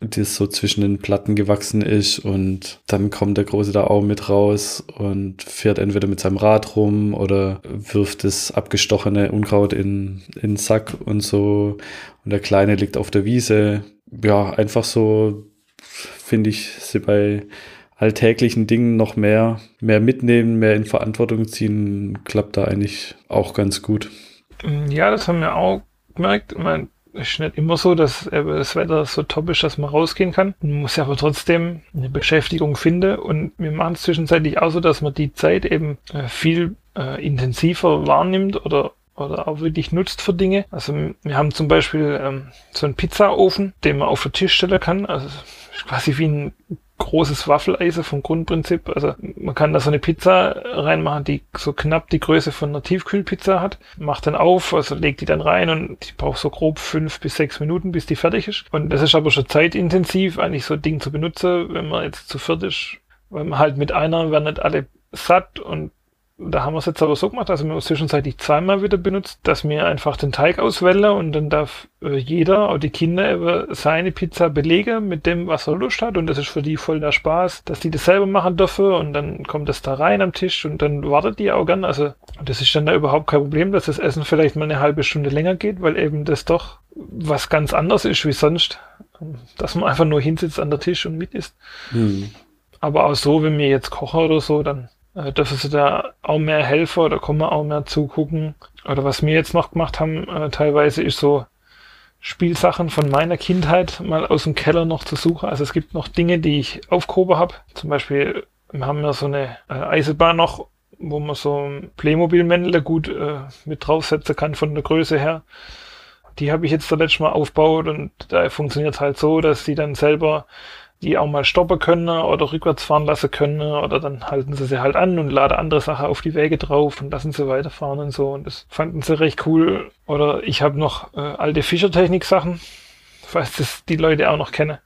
das so zwischen den Platten gewachsen ist und dann kommt der Große da auch mit raus und fährt entweder mit seinem Rad rum oder wirft das abgestochene Unkraut in, in den Sack und so und der Kleine liegt auf der Wiese ja, einfach so, finde ich, sie bei alltäglichen Dingen noch mehr, mehr mitnehmen, mehr in Verantwortung ziehen, klappt da eigentlich auch ganz gut. Ja, das haben wir auch gemerkt. Man ist nicht immer so, dass das Wetter so top ist, dass man rausgehen kann. Man muss ja aber trotzdem eine Beschäftigung finden und wir machen es zwischenzeitlich auch so, dass man die Zeit eben äh, viel äh, intensiver wahrnimmt oder oder auch wirklich nutzt für Dinge. Also wir haben zum Beispiel ähm, so einen Pizzaofen, den man auf den Tisch stellen kann. Also quasi wie ein großes Waffeleisen vom Grundprinzip. Also man kann da so eine Pizza reinmachen, die so knapp die Größe von einer Tiefkühlpizza hat. Macht dann auf, also legt die dann rein und die braucht so grob fünf bis sechs Minuten, bis die fertig ist. Und das ist aber schon zeitintensiv, eigentlich so ein Ding zu benutzen, wenn man jetzt zu viert ist. Weil man halt mit einer werden nicht alle satt und da haben wir es jetzt aber so gemacht, also wir haben es zwischenzeitlich zweimal wieder benutzt, dass wir einfach den Teig auswählen und dann darf äh, jeder, auch die Kinder, über seine Pizza belegen mit dem, was er Lust hat und das ist für die voll der Spaß, dass die das selber machen dürfen und dann kommt das da rein am Tisch und dann wartet die auch gern, also das ist dann da überhaupt kein Problem, dass das Essen vielleicht mal eine halbe Stunde länger geht, weil eben das doch was ganz anderes ist wie sonst, dass man einfach nur hinsitzt an der Tisch und mit isst. Hm. Aber auch so, wenn wir jetzt kochen oder so, dann äh, dürfen sie da auch mehr helfen oder kommen auch mehr zugucken. Oder was wir jetzt noch gemacht haben, äh, teilweise ist so Spielsachen von meiner Kindheit mal aus dem Keller noch zu suchen. Also es gibt noch Dinge, die ich aufgehoben habe. Zum Beispiel, wir haben ja so eine äh, Eisenbahn noch, wo man so Playmobil-Männle gut äh, mit draufsetzen kann von der Größe her. Die habe ich jetzt das letzte Mal aufgebaut und da funktioniert halt so, dass sie dann selber die auch mal stoppen können oder rückwärts fahren lassen können oder dann halten sie sie halt an und laden andere Sachen auf die Wege drauf und lassen sie weiterfahren und so und das fanden sie recht cool. Oder ich habe noch äh, alte Fischertechnik-Sachen, falls das die Leute auch noch kennen.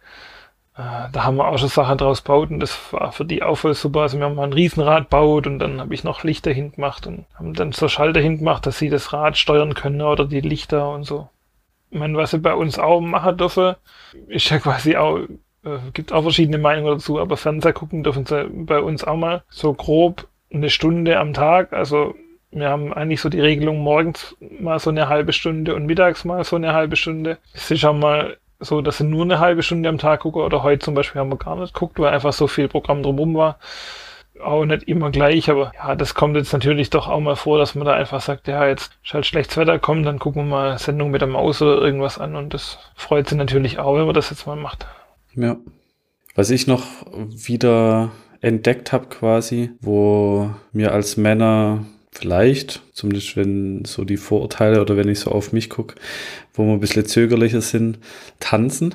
Äh, da haben wir auch schon Sachen draus gebaut und das war für die auch voll super. Also wir haben mal ein Riesenrad gebaut und dann habe ich noch Lichter hingemacht und haben dann so Schalter hingemacht, dass sie das Rad steuern können oder die Lichter und so. Ich meine, was sie bei uns auch machen dürfen, ist ja quasi auch äh, gibt auch verschiedene Meinungen dazu, aber Fernseher gucken dürfen sie bei uns auch mal so grob eine Stunde am Tag. Also wir haben eigentlich so die Regelung morgens mal so eine halbe Stunde und mittags mal so eine halbe Stunde. Es ist auch mal so, dass sie nur eine halbe Stunde am Tag gucken oder heute zum Beispiel haben wir gar nicht geguckt, weil einfach so viel Programm drumherum war. Auch nicht immer gleich, aber ja, das kommt jetzt natürlich doch auch mal vor, dass man da einfach sagt, ja, jetzt ist halt schlechtes Wetter, komm, dann gucken wir mal Sendung mit der Maus oder irgendwas an und das freut sie natürlich auch, wenn man das jetzt mal macht. Ja. Was ich noch wieder entdeckt habe quasi, wo mir als Männer vielleicht, zumindest wenn so die Vorurteile oder wenn ich so auf mich gucke, wo wir ein bisschen zögerlicher sind, tanzen.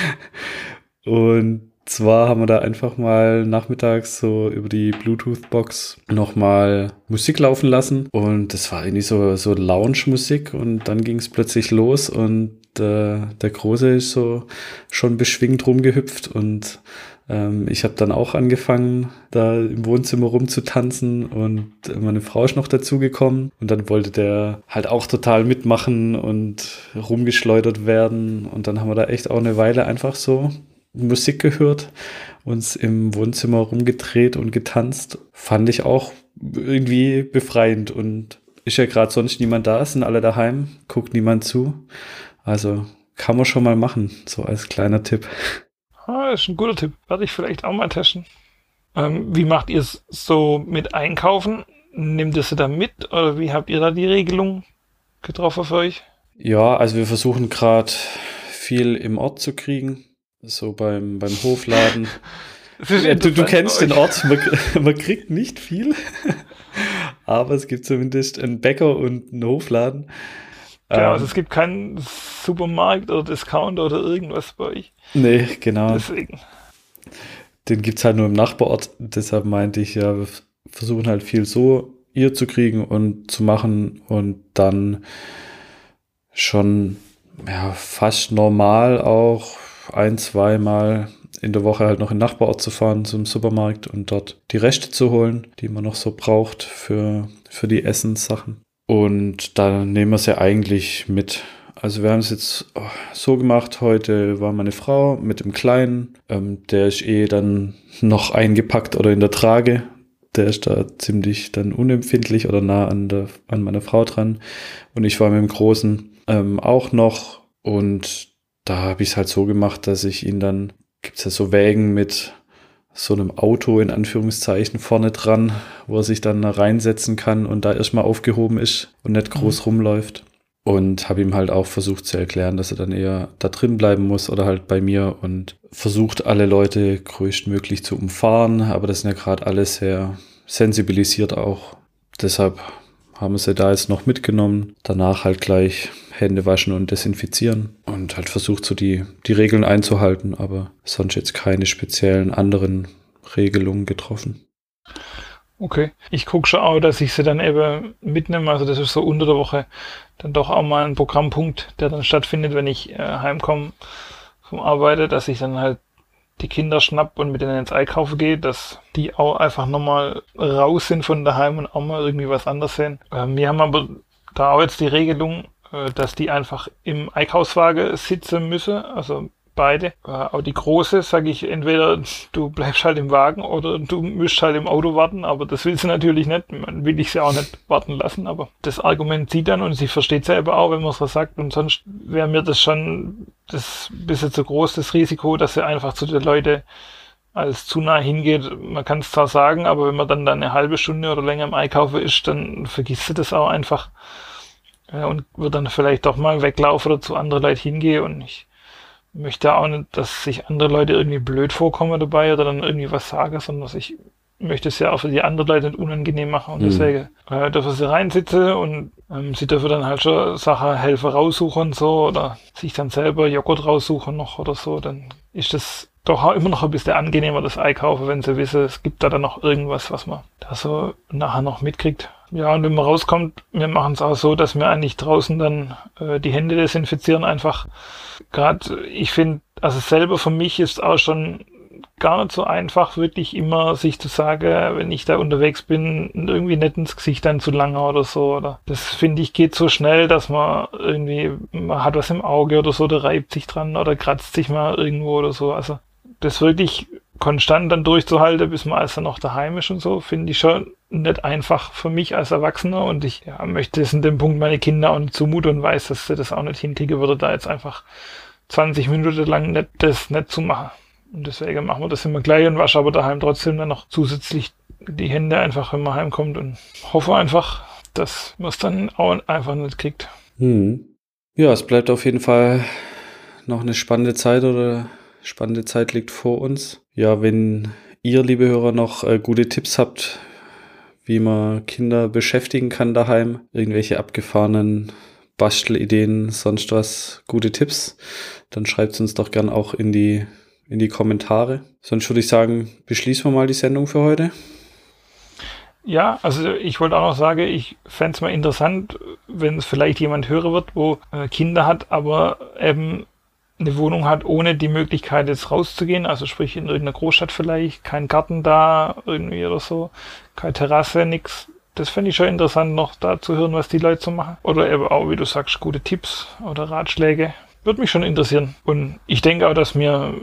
Und zwar haben wir da einfach mal nachmittags so über die Bluetooth-Box nochmal Musik laufen lassen. Und das war irgendwie so, so Lounge-Musik und dann ging es plötzlich los und der, der Große ist so schon beschwingt rumgehüpft und ähm, ich habe dann auch angefangen, da im Wohnzimmer rumzutanzen und meine Frau ist noch dazugekommen und dann wollte der halt auch total mitmachen und rumgeschleudert werden und dann haben wir da echt auch eine Weile einfach so Musik gehört, uns im Wohnzimmer rumgedreht und getanzt. Fand ich auch irgendwie befreiend und ist ja gerade sonst niemand da, sind alle daheim, guckt niemand zu. Also kann man schon mal machen, so als kleiner Tipp. Ah, ist ein guter Tipp. Werde ich vielleicht auch mal testen. Ähm, wie macht ihr es so mit Einkaufen? Nimmt ihr sie da mit oder wie habt ihr da die Regelung getroffen für euch? Ja, also wir versuchen gerade viel im Ort zu kriegen. So beim, beim Hofladen. du, du kennst den Ort, man, man kriegt nicht viel. Aber es gibt zumindest einen Bäcker und einen Hofladen. Genau, ähm, also es gibt keinen Supermarkt oder Discounter oder irgendwas bei euch. Nee, genau. Deswegen. Den gibt es halt nur im Nachbarort. Deshalb meinte ich ja, wir versuchen halt viel so ihr zu kriegen und zu machen und dann schon ja, fast normal auch ein, zweimal in der Woche halt noch in den Nachbarort zu fahren zum Supermarkt und dort die Reste zu holen, die man noch so braucht für, für die Essenssachen. Und da nehmen wir sie eigentlich mit. Also wir haben es jetzt oh, so gemacht, heute war meine Frau mit dem Kleinen, ähm, der ist eh dann noch eingepackt oder in der Trage. Der ist da ziemlich dann unempfindlich oder nah an, der, an meiner Frau dran. Und ich war mit dem Großen ähm, auch noch. Und da habe ich es halt so gemacht, dass ich ihn dann, gibt es ja so Wägen mit so einem Auto in Anführungszeichen vorne dran, wo er sich dann reinsetzen kann und da erstmal aufgehoben ist und nicht groß mhm. rumläuft. Und habe ihm halt auch versucht zu erklären, dass er dann eher da drin bleiben muss oder halt bei mir und versucht alle Leute größtmöglich zu umfahren. Aber das sind ja gerade alle sehr sensibilisiert auch. Deshalb haben wir sie da jetzt noch mitgenommen. Danach halt gleich Hände waschen und desinfizieren und halt versucht so die, die Regeln einzuhalten, aber sonst jetzt keine speziellen anderen Regelungen getroffen. Okay. Ich gucke schon auch, dass ich sie dann eben mitnehme. Also das ist so unter der Woche dann doch auch mal ein Programmpunkt, der dann stattfindet, wenn ich äh, heimkomme vom Arbeiten, dass ich dann halt die Kinder schnapp und mit denen ins Einkaufen gehe, dass die auch einfach nochmal raus sind von daheim und auch mal irgendwie was anderes sehen. Ähm, wir haben aber da auch jetzt die Regelung, dass die einfach im Einkaufswagen sitzen müssen, also beide. Äh, auch die große, sage ich, entweder du bleibst halt im Wagen oder du müsst halt im Auto warten, aber das will sie natürlich nicht. Man will ich sie auch nicht warten lassen, aber das Argument sieht dann und sie versteht selber auch, wenn man es so sagt und sonst wäre mir das schon das bisschen zu groß, das Risiko, dass sie einfach zu den Leuten als zu nah hingeht. Man kann es zwar sagen, aber wenn man dann, dann eine halbe Stunde oder länger im Einkaufen ist, dann vergisst sie das auch einfach. Ja, und wird dann vielleicht doch mal weglaufen oder zu anderen Leuten hingehen und ich möchte auch nicht, dass sich andere Leute irgendwie blöd vorkommen dabei oder dann irgendwie was sagen, sondern dass ich möchte es ja auch für die anderen Leute nicht unangenehm machen und mhm. deswegen äh, dürfen sie reinsitzen und ähm, sie dürfen dann halt schon Sachen helfen raussuchen und so oder sich dann selber Joghurt raussuchen noch oder so, dann ist das doch immer noch ein bisschen angenehmer, das Einkaufen, wenn sie wissen, es gibt da dann noch irgendwas, was man da so nachher noch mitkriegt. Ja, und wenn man rauskommt, wir machen es auch so, dass wir eigentlich draußen dann äh, die Hände desinfizieren einfach. Gerade, ich finde, also selber für mich ist auch schon gar nicht so einfach, wirklich immer sich zu sagen, wenn ich da unterwegs bin, irgendwie nicht ins Gesicht dann zu lange oder so. Oder das finde ich geht so schnell, dass man irgendwie, man hat was im Auge oder so, der reibt sich dran oder kratzt sich mal irgendwo oder so. Also das wirklich konstant dann durchzuhalten, bis man also noch daheim ist und so, finde ich schon nicht einfach für mich als Erwachsener und ich ja, möchte es in dem Punkt meine Kinder auch nicht zumuten und weiß, dass sie das auch nicht hinkriegen würde, da jetzt einfach 20 Minuten lang nicht, das nicht zu machen. Und deswegen machen wir das immer gleich und waschen aber daheim trotzdem dann noch zusätzlich die Hände einfach, wenn man heimkommt und hoffe einfach, dass man es dann auch einfach nicht kriegt. Hm. Ja, es bleibt auf jeden Fall noch eine spannende Zeit oder spannende Zeit liegt vor uns. Ja, wenn ihr, liebe Hörer, noch äh, gute Tipps habt, wie man Kinder beschäftigen kann daheim, irgendwelche abgefahrenen Bastelideen, sonst was, gute Tipps, dann schreibt es uns doch gern auch in die, in die Kommentare. Sonst würde ich sagen, beschließen wir mal die Sendung für heute. Ja, also ich wollte auch noch sagen, ich fände es mal interessant, wenn es vielleicht jemand hören wird, wo äh, Kinder hat, aber eben eine Wohnung hat, ohne die Möglichkeit jetzt rauszugehen, also sprich in irgendeiner Großstadt vielleicht, kein Garten da irgendwie oder so, keine Terrasse, nix. Das fände ich schon interessant, noch da zu hören, was die Leute so machen. Oder eben auch, wie du sagst, gute Tipps oder Ratschläge. Würde mich schon interessieren. Und ich denke auch, dass mir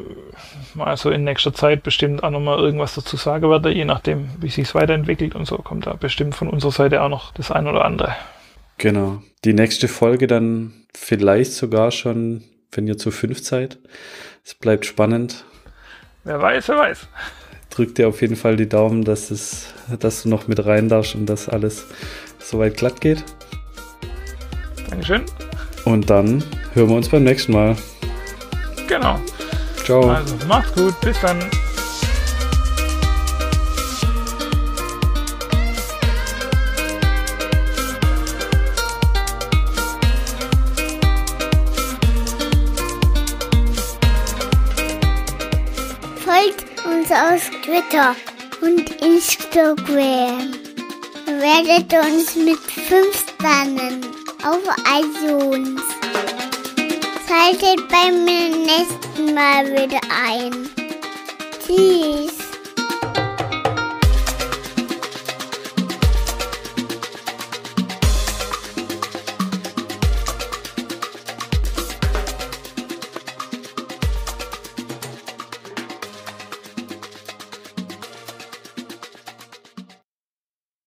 mal so in nächster Zeit bestimmt auch nochmal irgendwas dazu sagen werde, je nachdem, wie sich weiterentwickelt und so, kommt da bestimmt von unserer Seite auch noch das ein oder andere. Genau. Die nächste Folge dann vielleicht sogar schon wenn ihr zu fünf seid. Es bleibt spannend. Wer weiß, wer weiß. Drück dir auf jeden Fall die Daumen, dass, es, dass du noch mit rein darfst und dass alles soweit glatt geht. Dankeschön. Und dann hören wir uns beim nächsten Mal. Genau. Ciao. Also macht's gut. Bis dann. Auf Twitter und Instagram. Werdet uns mit 5 Sternen auf iTunes. Schaltet beim nächsten Mal wieder ein. Tschüss.